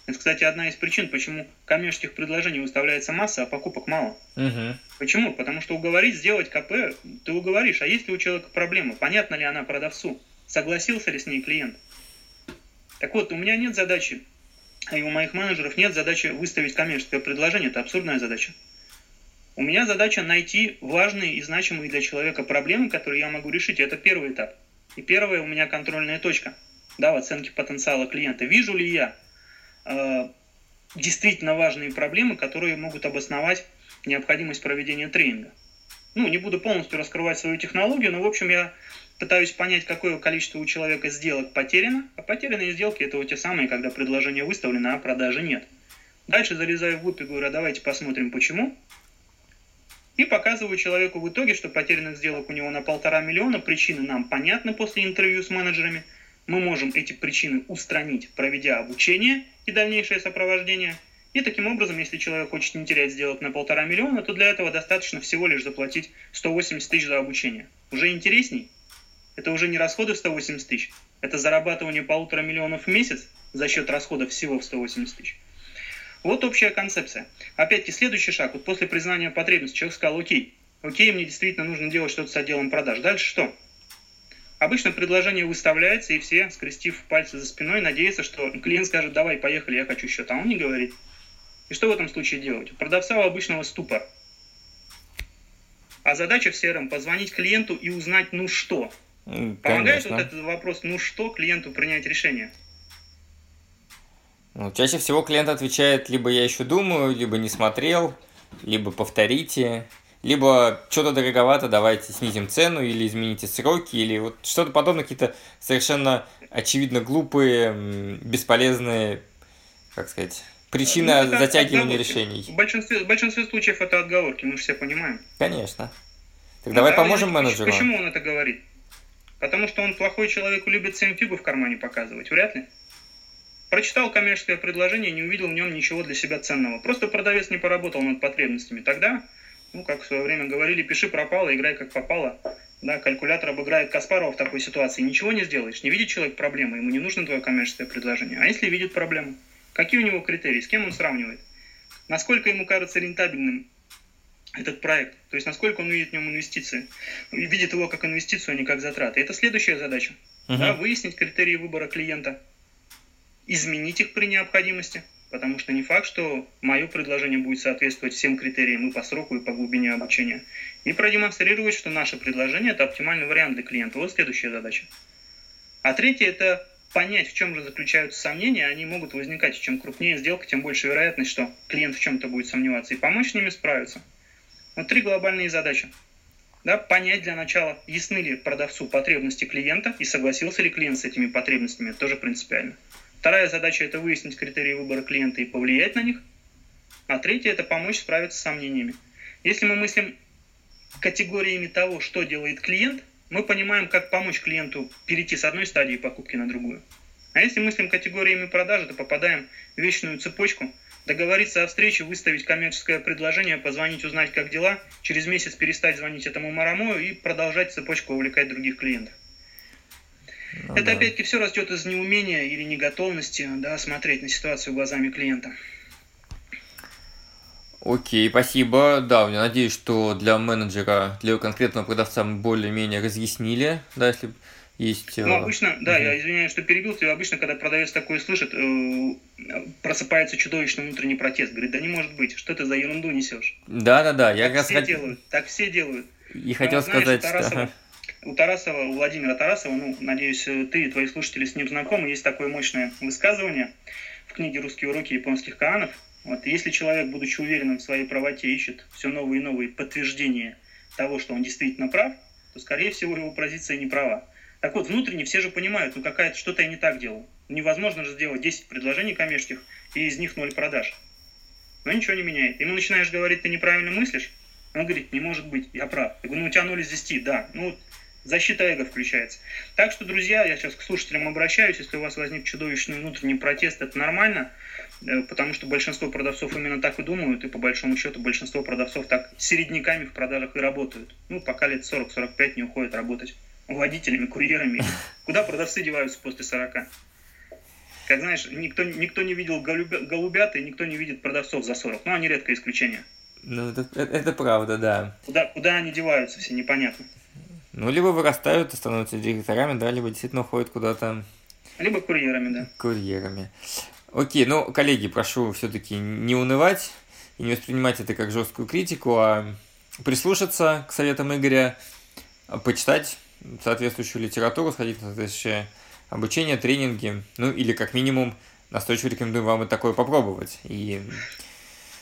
это, кстати, одна из причин, почему коммерческих предложений выставляется масса, а покупок мало. Угу. Почему? Потому что уговорить сделать КП, ты уговоришь, а есть ли у человека проблема, понятна ли она продавцу, согласился ли с ней клиент. Так вот, у меня нет задачи, и у моих менеджеров нет задачи выставить коммерческое предложение, это абсурдная задача. У меня задача найти важные и значимые для человека проблемы, которые я могу решить, это первый этап. И первая у меня контрольная точка, да, в оценке потенциала клиента. Вижу ли я, действительно важные проблемы, которые могут обосновать необходимость проведения тренинга. Ну, не буду полностью раскрывать свою технологию, но, в общем, я пытаюсь понять, какое количество у человека сделок потеряно, а потерянные сделки – это вот те самые, когда предложение выставлено, а продажи нет. Дальше залезаю в и говорю, а давайте посмотрим, почему. И показываю человеку в итоге, что потерянных сделок у него на полтора миллиона, причины нам понятны после интервью с менеджерами – мы можем эти причины устранить, проведя обучение и дальнейшее сопровождение. И таким образом, если человек хочет не терять сделок на полтора миллиона, то для этого достаточно всего лишь заплатить 180 тысяч за обучение. Уже интересней? Это уже не расходы в 180 тысяч, это зарабатывание полутора миллионов в месяц за счет расходов всего в 180 тысяч. Вот общая концепция. Опять-таки, следующий шаг. Вот после признания потребности человек сказал, окей, окей, мне действительно нужно делать что-то с отделом продаж. Дальше что? Обычно предложение выставляется, и все, скрестив пальцы за спиной, надеются, что клиент скажет, давай, поехали, я хочу счет, а он не говорит. И что в этом случае делать? У продавца у обычного ступор. А задача в сером позвонить клиенту и узнать, ну что. Конечно. Помогает вот этот вопрос, ну что, клиенту принять решение? Ну, чаще всего клиент отвечает, либо я еще думаю, либо не смотрел, либо повторите, либо что-то дороговато, давайте снизим цену, или измените сроки, или вот что-то подобное, какие-то совершенно очевидно глупые, бесполезные, как сказать, причины ну, затягивания отговорки. решений. В большинстве, в большинстве случаев это отговорки, мы же все понимаем. Конечно. Так ну, давай поможем менеджеру. Почему он это говорит? Потому что он плохой человек и любит всем фигу в кармане показывать, вряд ли. Прочитал коммерческое предложение, не увидел в нем ничего для себя ценного. Просто продавец не поработал над потребностями. Тогда ну, как в свое время говорили, пиши пропало, играй как попало. Да, калькулятор обыграет Каспарова в такой ситуации. Ничего не сделаешь. Не видит человек проблемы, ему не нужно твое коммерческое предложение. А если видит проблему? Какие у него критерии? С кем он сравнивает? Насколько ему кажется рентабельным этот проект? То есть, насколько он видит в нем инвестиции? Видит его как инвестицию, а не как затраты. Это следующая задача. Uh-huh. Да, выяснить критерии выбора клиента. Изменить их при необходимости. Потому что не факт, что мое предложение будет соответствовать всем критериям и по сроку, и по глубине обучения. И продемонстрировать, что наше предложение – это оптимальный вариант для клиента. Вот следующая задача. А третье – это понять, в чем же заключаются сомнения. Они могут возникать. Чем крупнее сделка, тем больше вероятность, что клиент в чем-то будет сомневаться. И помочь с ними справиться. Вот три глобальные задачи. Да, понять для начала, ясны ли продавцу потребности клиента и согласился ли клиент с этими потребностями, тоже принципиально. Вторая задача – это выяснить критерии выбора клиента и повлиять на них. А третья – это помочь справиться с сомнениями. Если мы мыслим категориями того, что делает клиент, мы понимаем, как помочь клиенту перейти с одной стадии покупки на другую. А если мыслим категориями продажи, то попадаем в вечную цепочку. Договориться о встрече, выставить коммерческое предложение, позвонить, узнать, как дела, через месяц перестать звонить этому марамою и продолжать цепочку увлекать других клиентов. Ну, Это да. опять-таки все растет из неумения или неготовности да, смотреть на ситуацию глазами клиента. Окей, спасибо. Да, я надеюсь, что для менеджера, для конкретного продавца мы более-менее разъяснили, да, если есть... Ну, э, обычно, да, угу. я извиняюсь, что перебил тебя, обычно, когда продавец такое слышит, э, просыпается чудовищный внутренний протест, говорит, да не может быть, что ты за ерунду несешь? Да-да-да, я так как все раз... делают, так все делают. И хотел знаешь, сказать, Тарасова, у Тарасова, у Владимира Тарасова, ну, надеюсь, ты и твои слушатели с ним знакомы, есть такое мощное высказывание в книге «Русские уроки японских канов». Вот, если человек, будучи уверенным в своей правоте, ищет все новые и новые подтверждения того, что он действительно прав, то, скорее всего, его позиция не права. Так вот, внутренне все же понимают, ну какая-то что-то я не так делал. Невозможно же сделать 10 предложений коммерческих, и из них 0 продаж. Но ничего не меняет. Ему начинаешь говорить, ты неправильно мыслишь, он говорит, не может быть, я прав. Я говорю, ну у тебя 0 из 10, да. Ну защита эго включается. Так что, друзья, я сейчас к слушателям обращаюсь, если у вас возник чудовищный внутренний протест, это нормально, э, потому что большинство продавцов именно так и думают, и по большому счету большинство продавцов так середняками в продажах и работают. Ну, пока лет 40-45 не уходят работать водителями, курьерами. Куда продавцы деваются после 40? Как знаешь, никто, никто не видел голубя, голубят, и никто не видит продавцов за 40. Ну, они редкое исключение. Ну, это, это правда, да. Куда, куда они деваются, все непонятно. Ну, либо вырастают и становятся директорами, да, либо действительно уходят куда-то. Либо курьерами, да. Курьерами. Окей, ну, коллеги, прошу все-таки не унывать и не воспринимать это как жесткую критику, а прислушаться к советам Игоря, почитать соответствующую литературу, сходить на соответствующее обучение, тренинги, ну или как минимум настойчиво рекомендую вам и такое попробовать. И...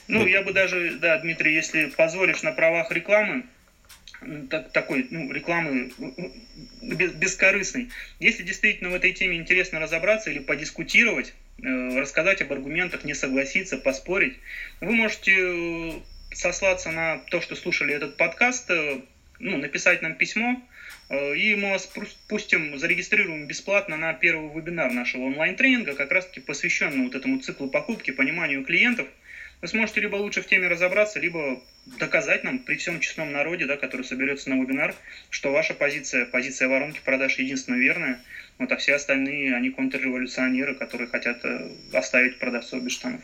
Ну, я бы даже, да, Дмитрий, если позволишь на правах рекламы, так, такой ну, рекламы без, бескорыстной. Если действительно в этой теме интересно разобраться или подискутировать, э, рассказать об аргументах, не согласиться, поспорить, вы можете э, сослаться на то, что слушали этот подкаст, э, ну, написать нам письмо, и мы вас пустим, зарегистрируем бесплатно на первый вебинар нашего онлайн-тренинга, как раз-таки посвященный вот этому циклу покупки, пониманию клиентов – вы сможете либо лучше в теме разобраться, либо доказать нам при всем честном народе, да, который соберется на вебинар, что ваша позиция, позиция воронки продаж единственная верная, вот, а все остальные, они контрреволюционеры, которые хотят э, оставить продавцов без штанов.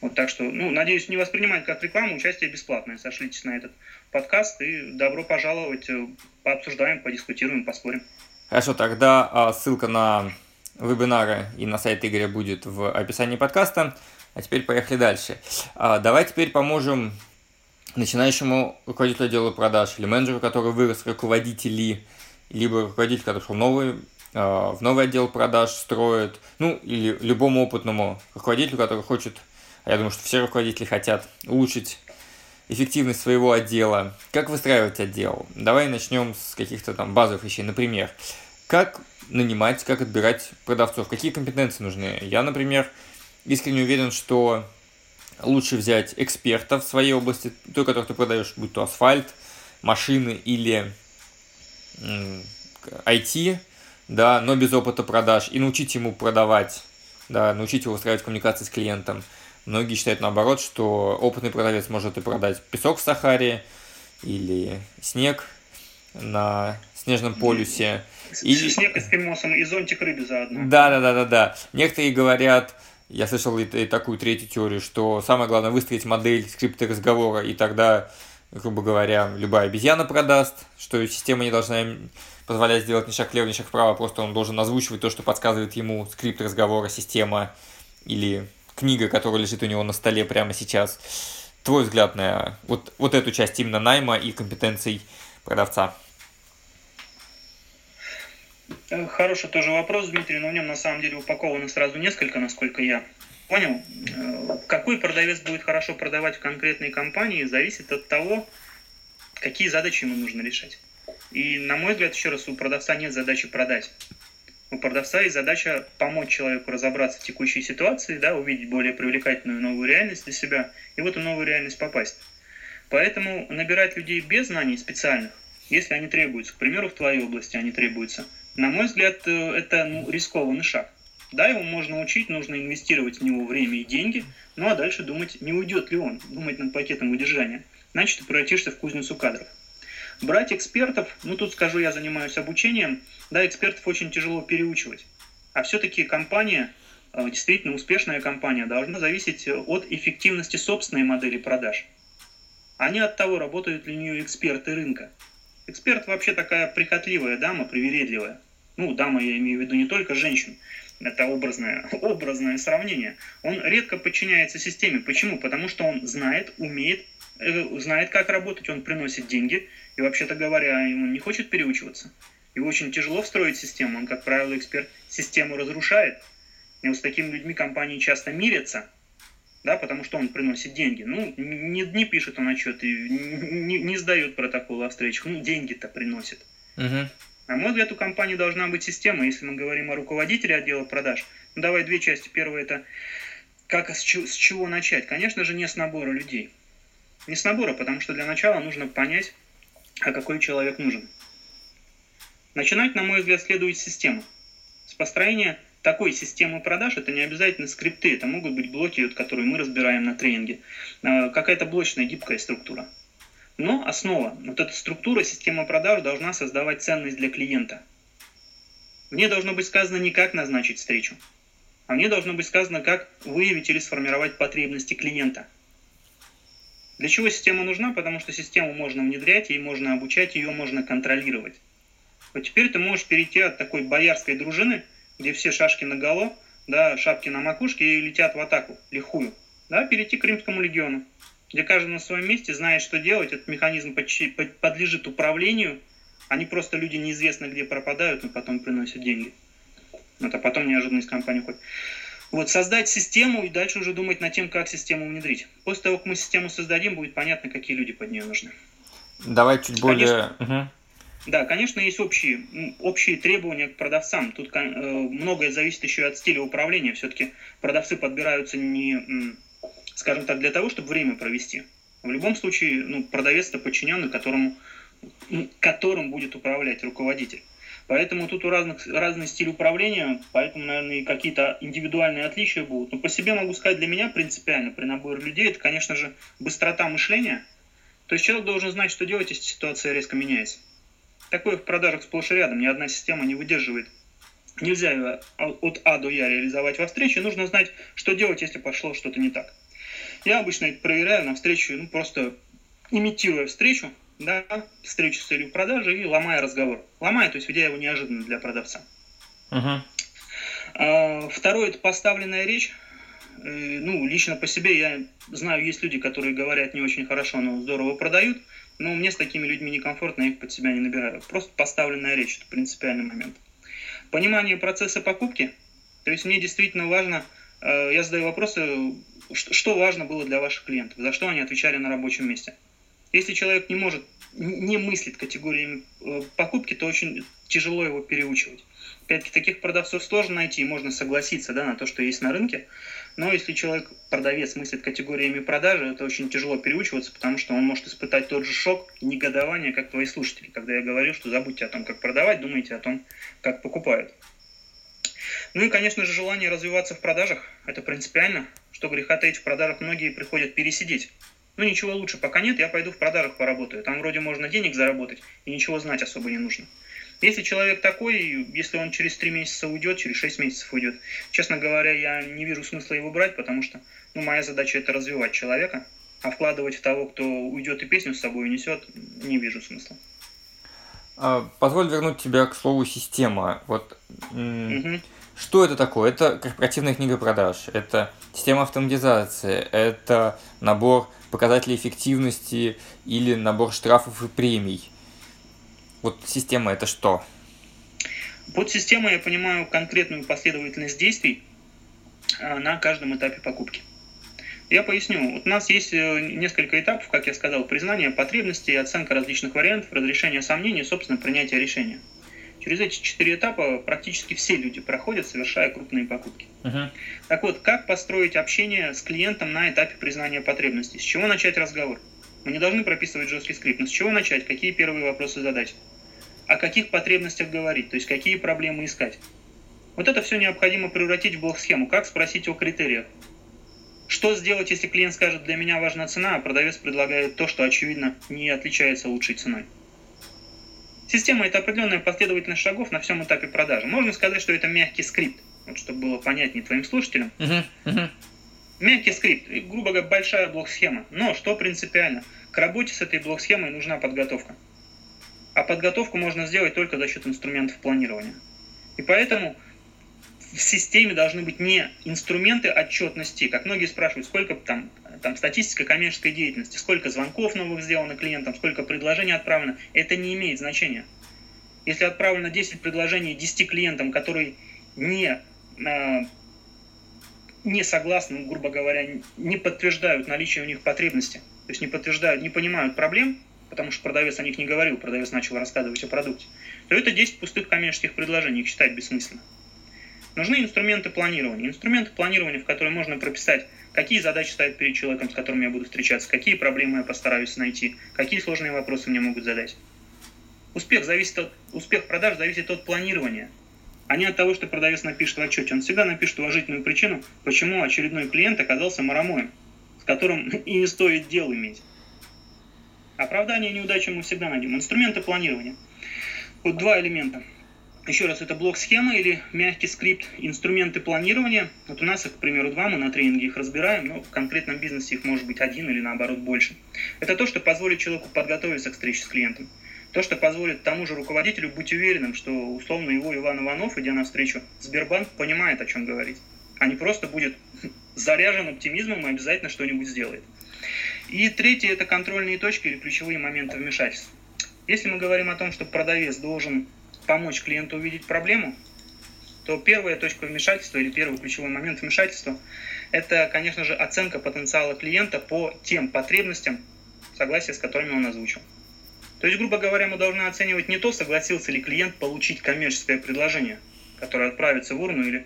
Вот так что, ну, надеюсь, не воспринимать как рекламу, участие бесплатное. Сошлитесь на этот подкаст и добро пожаловать, э, пообсуждаем, подискутируем, поспорим. Хорошо, тогда а, ссылка на вебинары и на сайт Игоря будет в описании подкаста. А теперь поехали дальше. А, давай теперь поможем начинающему руководителю отдела продаж или менеджеру, который вырос руководители, либо руководитель, который шел новый, а, в новый отдел продаж строит, ну или любому опытному руководителю, который хочет, а я думаю, что все руководители хотят улучшить эффективность своего отдела. Как выстраивать отдел? Давай начнем с каких-то там базовых вещей. Например, как нанимать, как отбирать продавцов, какие компетенции нужны. Я, например, искренне уверен, что лучше взять эксперта в своей области, той, которую ты продаешь, будь то асфальт, машины или IT, да, но без опыта продаж, и научить ему продавать, да, научить его устраивать коммуникации с клиентом. Многие считают наоборот, что опытный продавец может и продать песок в Сахаре или снег на снежном полюсе. Или... Снег эскимосом и зонтик рыбы заодно. Да, да, да, да, да. Некоторые говорят, я слышал и, и такую третью теорию, что самое главное выстроить модель скрипта разговора, и тогда, грубо говоря, любая обезьяна продаст, что система не должна позволять сделать ни шаг влево, ни шаг вправо, просто он должен озвучивать то, что подсказывает ему скрипт разговора, система или книга, которая лежит у него на столе прямо сейчас. Твой взгляд на вот, вот эту часть именно найма и компетенций продавца? Э, хороший тоже вопрос, Дмитрий, но в нем на самом деле упаковано сразу несколько, насколько я понял. Э, какой продавец будет хорошо продавать в конкретной компании, зависит от того, какие задачи ему нужно решать. И, на мой взгляд, еще раз, у продавца нет задачи продать. У продавца есть задача помочь человеку разобраться в текущей ситуации, да, увидеть более привлекательную новую реальность для себя и в эту новую реальность попасть. Поэтому набирать людей без знаний специальных, если они требуются, к примеру, в твоей области они требуются, на мой взгляд, э, это ну, рискованный шаг. Да, его можно учить, нужно инвестировать в него время и деньги, ну а дальше думать, не уйдет ли он, думать над пакетом удержания. Значит, ты превратишься в кузницу кадров. Брать экспертов, ну тут скажу, я занимаюсь обучением, да, экспертов очень тяжело переучивать. А все-таки компания, э, действительно успешная компания, должна зависеть от эффективности собственной модели продаж, а не от того, работают ли у нее эксперты рынка. Эксперт вообще такая прихотливая дама, привередливая. Ну, дама я имею в виду не только женщин, это образное, образное сравнение. Он редко подчиняется системе. Почему? Потому что он знает, умеет, э, знает, как работать, он приносит деньги, и, вообще-то говоря, ему не хочет переучиваться. Его очень тяжело встроить систему. Он, как правило, эксперт систему разрушает. И вот с такими людьми компании часто мирятся, да, потому что он приносит деньги. Ну, не, не пишет он отчеты, не, не сдает протоколы о встречах, ну, деньги-то приносит. Угу. На мой взгляд, у компании должна быть система, если мы говорим о руководителе отдела продаж. Ну, давай две части. Первая это как, с чего, с чего начать. Конечно же, не с набора людей. Не с набора, потому что для начала нужно понять, а какой человек нужен. Начинать, на мой взгляд, следует с системы. С построения такой системы продаж это не обязательно скрипты, это могут быть блоки, которые мы разбираем на тренинге. А, какая-то блочная гибкая структура. Но основа, вот эта структура системы продаж должна создавать ценность для клиента. В ней должно быть сказано не как назначить встречу, а в ней должно быть сказано, как выявить или сформировать потребности клиента – для чего система нужна? Потому что систему можно внедрять, ей можно обучать, ее можно контролировать. Вот теперь ты можешь перейти от такой боярской дружины, где все шашки на голо, да, шапки на макушке и летят в атаку, лихую, да, перейти к Римскому легиону, где каждый на своем месте знает, что делать, этот механизм подлежит управлению, они просто люди неизвестно где пропадают, но потом приносят деньги. Вот, а потом неожиданно из компании уходят. Вот, создать систему и дальше уже думать над тем, как систему внедрить. После того, как мы систему создадим, будет понятно, какие люди под нее нужны. Давай чуть более... Конечно, угу. Да, конечно, есть общие, общие требования к продавцам. Тут э, многое зависит еще и от стиля управления. Все-таки продавцы подбираются не, скажем так, для того, чтобы время провести. В любом случае, ну, продавец это подчиненный, которому, которым будет управлять руководитель. Поэтому тут у разных разный стиль управления, поэтому, наверное, какие-то индивидуальные отличия будут. Но по себе могу сказать, для меня принципиально при наборе людей, это, конечно же, быстрота мышления. То есть человек должен знать, что делать, если ситуация резко меняется. Такое в продажах сплошь и рядом, ни одна система не выдерживает. Нельзя ее от А до Я реализовать во встрече, нужно знать, что делать, если пошло что-то не так. Я обычно это проверяю на встречу, ну, просто имитируя встречу, да, встречу с целью продажи и ломая разговор. Ломая, то есть ведя его неожиданно для продавца. Uh-huh. А, второе – это поставленная речь. Э, ну, лично по себе я знаю, есть люди, которые говорят не очень хорошо, но здорово продают. Но мне с такими людьми некомфортно, я их под себя не набираю. Просто поставленная речь – это принципиальный момент. Понимание процесса покупки. То есть мне действительно важно, э, я задаю вопросы, что важно было для ваших клиентов, за что они отвечали на рабочем месте – если человек не может, не мыслит категориями э, покупки, то очень тяжело его переучивать. Опять-таки, таких продавцов сложно найти, можно согласиться да, на то, что есть на рынке. Но если человек, продавец, мыслит категориями продажи, это очень тяжело переучиваться, потому что он может испытать тот же шок и негодование, как твои слушатели, когда я говорю, что забудьте о том, как продавать, думайте о том, как покупают. Ну и, конечно же, желание развиваться в продажах, это принципиально. Что греха таить, в продажах многие приходят пересидеть ну ничего лучше пока нет, я пойду в продажах поработаю. Там вроде можно денег заработать, и ничего знать особо не нужно. Если человек такой, если он через 3 месяца уйдет, через 6 месяцев уйдет, честно говоря, я не вижу смысла его брать, потому что ну, моя задача это развивать человека, а вкладывать в того, кто уйдет и песню с собой унесет, не вижу смысла. А, позволь вернуть тебя к слову система. Вот угу. Что это такое? Это корпоративная книга продаж, это система автоматизации, это набор показателей эффективности или набор штрафов и премий. Вот система это что? Под системой я понимаю конкретную последовательность действий а, на каждом этапе покупки. Я поясню. Вот у нас есть э, несколько этапов, как я сказал, признание потребностей, оценка различных вариантов, разрешение сомнений, собственно, принятие решения. Через эти четыре этапа практически все люди проходят, совершая крупные покупки. Uh-huh. Так вот, как построить общение с клиентом на этапе признания потребностей? С чего начать разговор? Мы не должны прописывать жесткий скрипт, но с чего начать? Какие первые вопросы задать? О каких потребностях говорить? То есть какие проблемы искать? Вот это все необходимо превратить в блок-схему. Как спросить о критериях? Что сделать, если клиент скажет, для меня важна цена, а продавец предлагает то, что, очевидно, не отличается лучшей ценой? Система – это определенная последовательность шагов на всем этапе продажи. Можно сказать, что это мягкий скрипт, вот, чтобы было понятнее твоим слушателям. Uh-huh, uh-huh. Мягкий скрипт, грубо говоря, большая блок-схема. Но что принципиально? К работе с этой блок-схемой нужна подготовка. А подготовку можно сделать только за счет инструментов планирования. И поэтому в системе должны быть не инструменты отчетности, как многие спрашивают, сколько там, там статистика коммерческой деятельности, сколько звонков новых сделано клиентам, сколько предложений отправлено, это не имеет значения. Если отправлено 10 предложений 10 клиентам, которые не, э, не согласны, грубо говоря, не подтверждают наличие у них потребности, то есть не подтверждают, не понимают проблем, потому что продавец о них не говорил, продавец начал рассказывать о продукте, то это 10 пустых коммерческих предложений, их считать бессмысленно. Нужны инструменты планирования. Инструменты планирования, в которые можно прописать, какие задачи стоят перед человеком, с которым я буду встречаться, какие проблемы я постараюсь найти, какие сложные вопросы мне могут задать. Успех, зависит от, успех продаж зависит от планирования, а не от того, что продавец напишет в отчете. Он всегда напишет уважительную причину, почему очередной клиент оказался марамоем, с которым и не стоит дел иметь. Оправдание неудачи мы всегда найдем. Инструменты планирования. Вот два элемента – еще раз, это блок-схема или мягкий скрипт, инструменты планирования. Вот у нас их, к примеру, два, мы на тренинге их разбираем, но в конкретном бизнесе их может быть один или наоборот больше. Это то, что позволит человеку подготовиться к встрече с клиентом. То, что позволит тому же руководителю быть уверенным, что условно его Иван Иванов, идя на встречу Сбербанк, понимает, о чем говорить, а не просто будет заряжен оптимизмом и обязательно что-нибудь сделает. И третье – это контрольные точки или ключевые моменты вмешательства. Если мы говорим о том, что продавец должен помочь клиенту увидеть проблему, то первая точка вмешательства или первый ключевой момент вмешательства – это, конечно же, оценка потенциала клиента по тем потребностям, согласия с которыми он озвучил. То есть, грубо говоря, мы должны оценивать не то, согласился ли клиент получить коммерческое предложение, которое отправится в урну или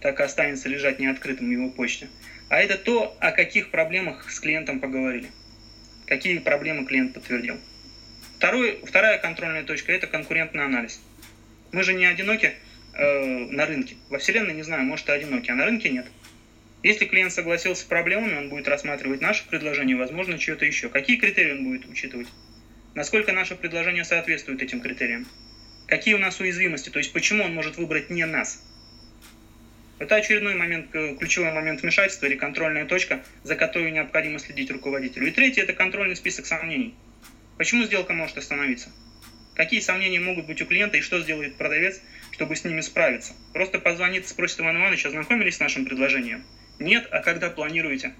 так и останется лежать неоткрытым в его почте, а это то, о каких проблемах с клиентом поговорили, какие проблемы клиент подтвердил. Второй, вторая контрольная точка – это конкурентный анализ – мы же не одиноки э, на рынке. Во Вселенной, не знаю, может и одиноки, а на рынке нет. Если клиент согласился с проблемами, он будет рассматривать наше предложение, возможно, чье-то еще. Какие критерии он будет учитывать? Насколько наше предложение соответствует этим критериям? Какие у нас уязвимости? То есть почему он может выбрать не нас? Это очередной момент, э, ключевой момент вмешательства или контрольная точка, за которой необходимо следить руководителю. И третье – это контрольный список сомнений. Почему сделка может остановиться? Какие сомнения могут быть у клиента и что сделает продавец, чтобы с ними справиться? Просто позвонит, спросит Иван Иванович, ознакомились с нашим предложением? Нет, а когда планируете?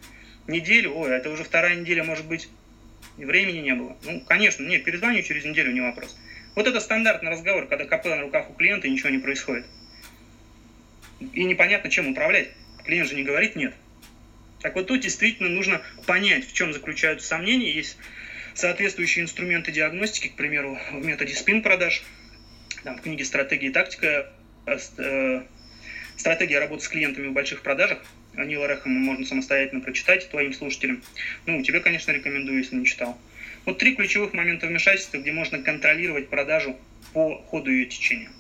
Неделю? Ой, это уже вторая неделя, может быть, времени не было. Ну, конечно, нет, перезвоню через неделю, не вопрос. Вот это стандартный разговор, когда КП на руках у клиента и ничего не происходит. И непонятно, чем управлять. Клиент же не говорит нет. Так вот тут действительно нужно понять, в чем заключаются сомнения. Есть соответствующие инструменты диагностики, к примеру, в методе спин-продаж, там, в книге «Стратегия и тактика», э, э, стратегия работы с клиентами в больших продажах, Нила Рэхэма можно самостоятельно прочитать твоим слушателям. Ну, тебе, конечно, рекомендую, если не читал. Вот три ключевых момента вмешательства, где можно контролировать продажу по ходу ее течения.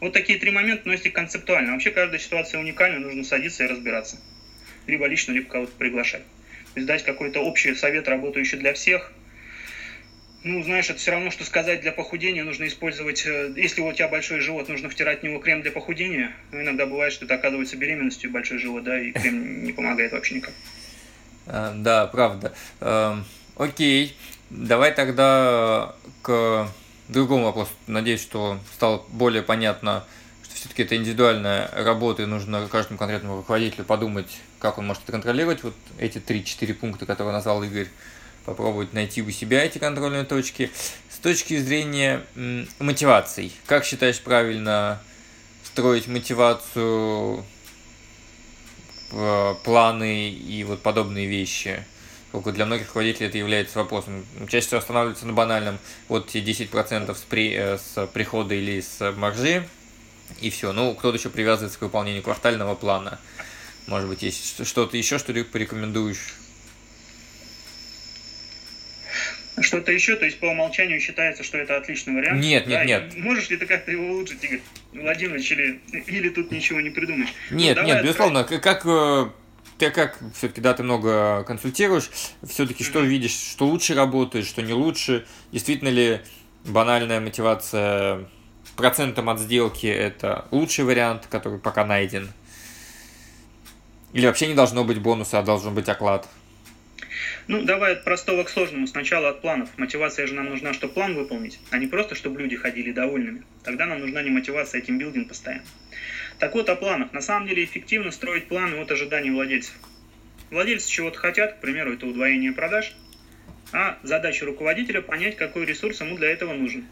Вот такие три момента, но если концептуально. Вообще каждая ситуация уникальна, нужно садиться и разбираться. Либо лично, либо кого-то приглашать есть дать какой-то общий совет, работающий для всех. Ну, знаешь, это все равно, что сказать для похудения нужно использовать, э, если у тебя большой живот, нужно втирать в него крем для похудения. Но иногда бывает, что это оказывается беременностью большой живот, да, и крем не помогает вообще никак. А, да, правда. Эм, окей, давай тогда к другому вопросу. Надеюсь, что стало более понятно, что все-таки это индивидуальная работа, и нужно каждому конкретному руководителю подумать, как он может это контролировать. Вот эти 3-4 пункта, которые назвал Игорь, попробовать найти у себя эти контрольные точки. С точки зрения мотиваций, как считаешь правильно строить мотивацию, э, планы и вот подобные вещи? Только для многих руководителей это является вопросом. Чаще всего останавливаются на банальном вот те 10% с, при, э, с прихода или с маржи, и все. Ну, кто-то еще привязывается к выполнению квартального плана. Может быть, есть что-то еще, что ты порекомендуешь? Что-то еще, то есть по умолчанию считается, что это отличный вариант. Нет, нет, да? нет. Можешь ли ты как-то его улучшить, Игорь Владимирович, или, или тут ничего не придумаешь? Нет, ну, нет, безусловно. Как, как э, ты как все-таки, да, ты много консультируешь, все-таки что видишь, что лучше работает, что не лучше, действительно ли банальная мотивация процентом от сделки это лучший вариант, который пока найден? Или вообще не должно быть бонуса, а должен быть оклад? Ну, давай от простого к сложному. Сначала от планов. Мотивация же нам нужна, чтобы план выполнить, а не просто, чтобы люди ходили довольными. Тогда нам нужна не мотивация, а тимбилдинг постоянно. Так вот, о планах. На самом деле эффективно строить планы от ожиданий владельцев. Владельцы чего-то хотят, к примеру, это удвоение продаж, а задача руководителя понять, какой ресурс ему для этого нужен.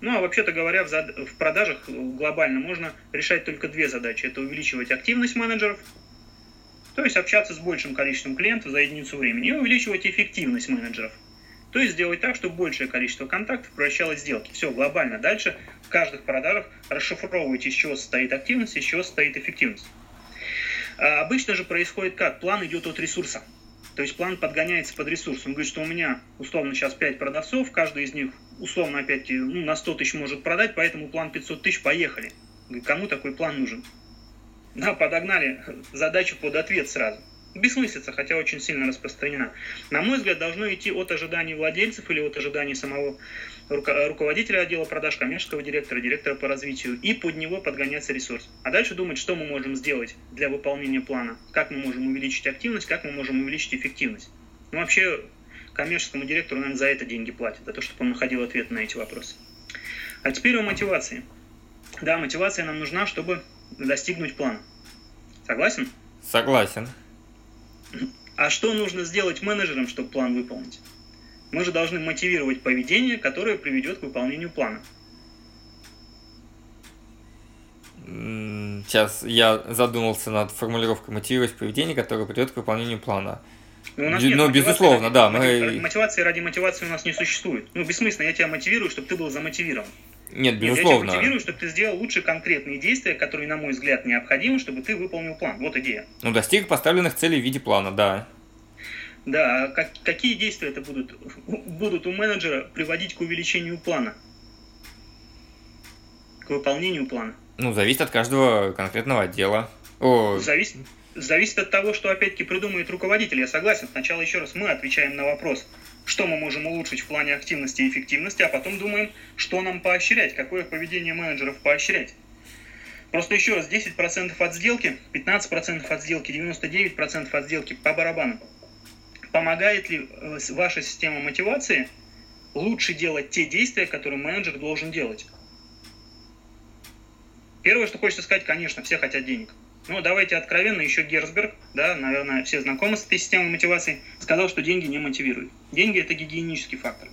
Ну а вообще-то говоря, в, зад... в продажах глобально можно решать только две задачи. Это увеличивать активность менеджеров, то есть общаться с большим количеством клиентов за единицу времени, и увеличивать эффективность менеджеров – то есть сделать так, чтобы большее количество контактов превращалось сделки. Все, глобально. Дальше в каждых продажах расшифровывайте, из чего состоит активность, из чего состоит эффективность. А обычно же происходит как? План идет от ресурса. То есть план подгоняется под ресурс. Он говорит, что у меня условно сейчас 5 продавцов, каждый из них условно опять ну, на 100 тысяч может продать, поэтому план 500 тысяч, поехали. Кому такой план нужен? Да, подогнали задачу под ответ сразу бессмыслица, хотя очень сильно распространена. На мой взгляд, должно идти от ожиданий владельцев или от ожиданий самого руководителя отдела продаж, коммерческого директора, директора по развитию, и под него подгоняться ресурс. А дальше думать, что мы можем сделать для выполнения плана, как мы можем увеличить активность, как мы можем увеличить эффективность. Ну, вообще, коммерческому директору, наверное, за это деньги платят, за то, чтобы он находил ответ на эти вопросы. А теперь о мотивации. Да, мотивация нам нужна, чтобы достигнуть плана. Согласен? Согласен. А что нужно сделать менеджерам, чтобы план выполнить? Мы же должны мотивировать поведение, которое приведет к выполнению плана. Сейчас я задумался над формулировкой мотивировать поведение, которое приведет к выполнению плана. Ну, у нас нет ну безусловно, да. Мы... Мотивации ради мотивации у нас не существует. Ну, бессмысленно, я тебя мотивирую, чтобы ты был замотивирован. Нет, безусловно. Я мотивирую, чтобы ты сделал лучше конкретные действия, которые, на мой взгляд, необходимы, чтобы ты выполнил план. Вот идея. Ну, достиг поставленных целей в виде плана, да. Да, а как, какие действия это будут, будут у менеджера приводить к увеличению плана? К выполнению плана? Ну, зависит от каждого конкретного отдела. О... Зависит, зависит от того, что опять-таки придумает руководитель. Я согласен. Сначала еще раз мы отвечаем на вопрос – что мы можем улучшить в плане активности и эффективности, а потом думаем, что нам поощрять, какое поведение менеджеров поощрять. Просто еще раз, 10% от сделки, 15% от сделки, 99% от сделки по барабану. Помогает ли э, ваша система мотивации лучше делать те действия, которые менеджер должен делать? Первое, что хочется сказать, конечно, все хотят денег. Ну, давайте откровенно, еще Герцберг, да, наверное, все знакомы с этой системой мотивации, сказал, что деньги не мотивируют. Деньги – это гигиенический фактор.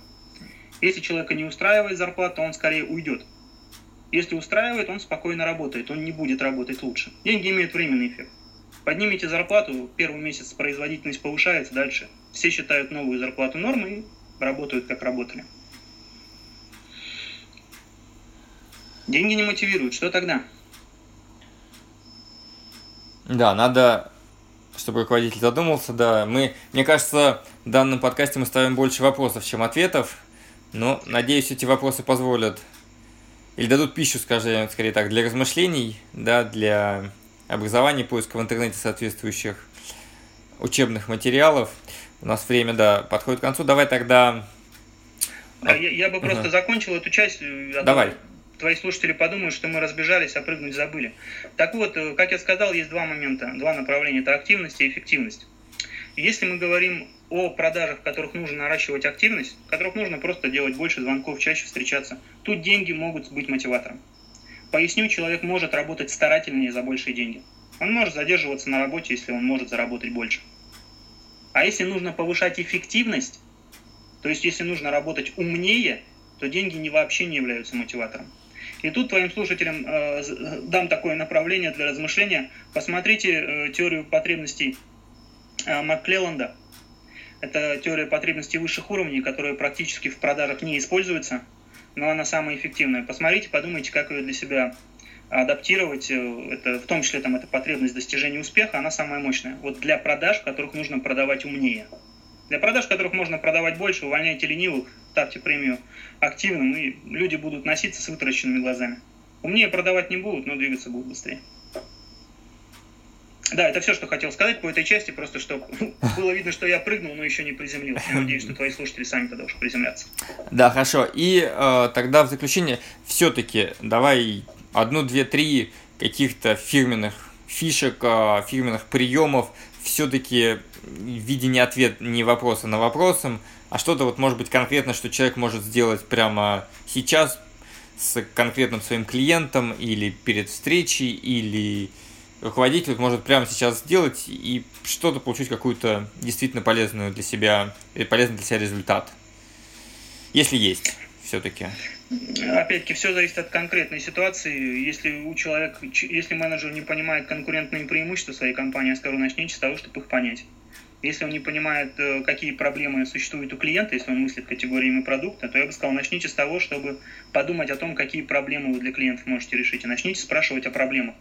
Если человека не устраивает зарплата, он скорее уйдет. Если устраивает, он спокойно работает, он не будет работать лучше. Деньги имеют временный эффект. Поднимите зарплату, первый месяц производительность повышается, дальше все считают новую зарплату нормой и работают как работали. Деньги не мотивируют, что тогда? Да, надо, чтобы руководитель задумался, да. Мы, мне кажется, в данном подкасте мы ставим больше вопросов, чем ответов. Но, надеюсь, эти вопросы позволят или дадут пищу, скажем, скорее так, для размышлений, да, для образования, поиска в интернете соответствующих учебных материалов. У нас время, да, подходит к концу. Давай тогда... Да, я, я бы просто uh закончил эту часть. Э, Давай твои слушатели подумают, что мы разбежались, а прыгнуть забыли. Так вот, э, как я сказал, есть два момента, два направления. Это активность и эффективность. Если мы говорим о продажах, в которых нужно наращивать активность, в которых нужно просто делать больше звонков, чаще встречаться, тут деньги могут быть мотиватором. Поясню, человек может работать старательнее за большие деньги. Он может задерживаться на работе, если он может заработать больше. А если нужно повышать эффективность, то есть если нужно работать умнее, то деньги не вообще не являются мотиватором. И тут твоим слушателям э, дам такое направление для размышления. Посмотрите э, теорию потребностей э, Макклелланда. Это теория потребностей высших уровней, которая практически в продажах не используется, но она самая эффективная. Посмотрите, подумайте, как ее для себя адаптировать, э, это, в том числе там, эта потребность достижения успеха, она самая мощная. Вот для продаж, в которых нужно продавать умнее. Для продаж, которых можно продавать больше, увольняйте ленивых, ставьте премию активным, и люди будут носиться с вытаращенными глазами. Умнее продавать не будут, но двигаться будут быстрее. Да, это все, что хотел сказать по этой части, просто чтобы было видно, что я прыгнул, но еще не приземлился. Надеюсь, что твои слушатели сами тогда уж приземлятся. Да, хорошо. И э, тогда в заключение все-таки давай одну, две, три каких-то фирменных фишек, э, фирменных приемов все-таки в виде не ответ, не вопроса на вопросом, а что-то вот может быть конкретно, что человек может сделать прямо сейчас с конкретным своим клиентом или перед встречей, или руководитель может прямо сейчас сделать и что-то получить какую-то действительно полезную для себя, полезный для себя результат. Если есть все-таки. Опять-таки, все зависит от конкретной ситуации. Если у человека, если менеджер не понимает конкурентные преимущества своей компании, я скажу, начните с того, чтобы их понять. Если он не понимает, э, какие проблемы существуют у клиента, если он мыслит категориями продукта, то я бы сказал, начните с того, чтобы подумать о том, какие проблемы вы для клиентов можете решить. И начните спрашивать о проблемах.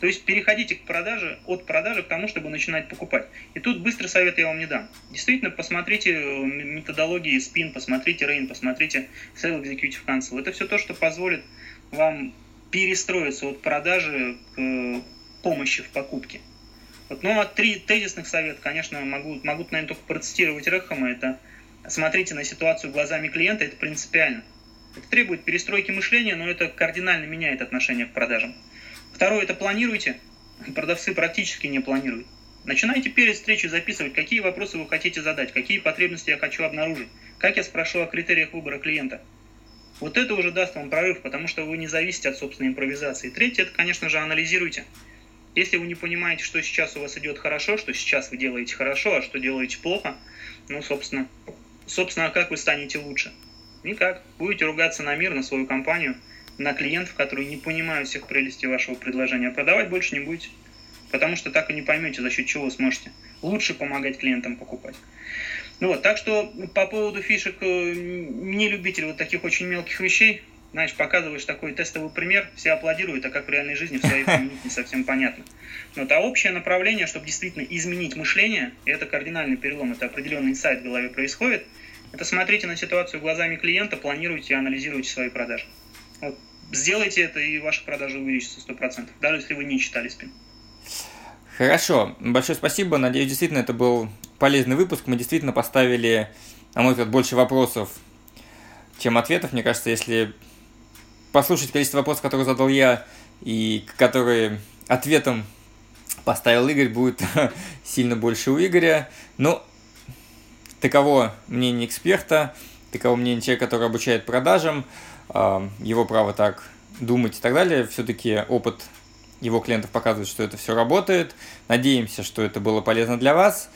То есть переходите к продаже, от продажи к тому, чтобы начинать покупать. И тут быстрый совет я вам не дам. Действительно, посмотрите э, методологии SPIN, посмотрите RAIN, посмотрите Sale Executive Council. Это все то, что позволит вам перестроиться от продажи к э, помощи в покупке. Вот, ну, а три тезисных совета, конечно, могу, могут, наверное, только процитировать Рэхэма. Это смотрите на ситуацию глазами клиента, это принципиально. Это требует перестройки мышления, но это кардинально меняет отношение к продажам. Второе, это планируйте. Продавцы практически не планируют. Начинайте перед встречей записывать, какие вопросы вы хотите задать, какие потребности я хочу обнаружить, как я спрошу о критериях выбора клиента. Вот это уже даст вам прорыв, потому что вы не зависите от собственной импровизации. Третье, это, конечно же, анализируйте. Если вы не понимаете, что сейчас у вас идет хорошо, что сейчас вы делаете хорошо, а что делаете плохо, ну, собственно, собственно, а как вы станете лучше? Никак. Будете ругаться на мир, на свою компанию, на клиентов, которые не понимают всех прелестей вашего предложения. Продавать больше не будете, потому что так и не поймете, за счет чего сможете лучше помогать клиентам покупать. Ну вот, так что по поводу фишек, э, не любитель вот таких очень мелких вещей, знаешь, показываешь такой тестовый пример, все аплодируют, а как в реальной жизни все это не совсем понятно. Но это общее направление, чтобы действительно изменить мышление, и это кардинальный перелом, это определенный инсайт в голове происходит, это смотрите на ситуацию глазами клиента, планируйте и анализируйте свои продажи. Вот, сделайте это, и ваши продажи увеличатся 100%, даже если вы не читали спин. Хорошо, большое спасибо. Надеюсь, действительно, это был полезный выпуск. Мы действительно поставили, на мой взгляд, больше вопросов, чем ответов. Мне кажется, если послушать количество вопросов, которые задал я, и которые ответом поставил Игорь, будет сильно больше у Игоря. Но таково мнение эксперта, таково мнение человека, который обучает продажам, а, его право так думать и так далее. Все-таки опыт его клиентов показывает, что это все работает. Надеемся, что это было полезно для вас.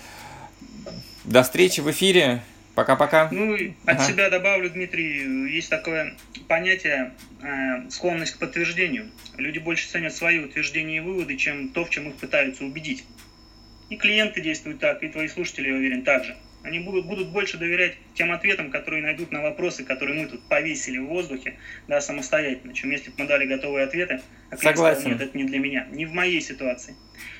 До встречи в эфире. Пока-пока. Ну, от ага. себя добавлю, Дмитрий, есть такое понятие э, склонность к подтверждению. Люди больше ценят свои утверждения и выводы, чем то, в чем их пытаются убедить. И клиенты действуют так, и твои слушатели, я уверен, так же. Они будут, будут больше доверять тем ответам, которые найдут на вопросы, которые мы тут повесили в воздухе, да, самостоятельно, чем если бы мы дали готовые ответы, а Согласен. Сказал, нет, это не для меня, не в моей ситуации.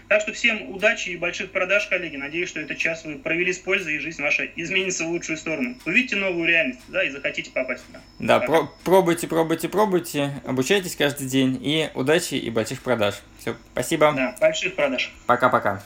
Так что всем удачи и больших продаж, коллеги. Надеюсь, что этот час вы провели с пользой, и жизнь ваша изменится в лучшую сторону. Увидите новую реальность, да, и захотите попасть туда. Да, про- пробуйте, пробуйте, пробуйте, обучайтесь каждый день, и удачи и больших продаж. Все, спасибо. Да, больших продаж. Пока-пока.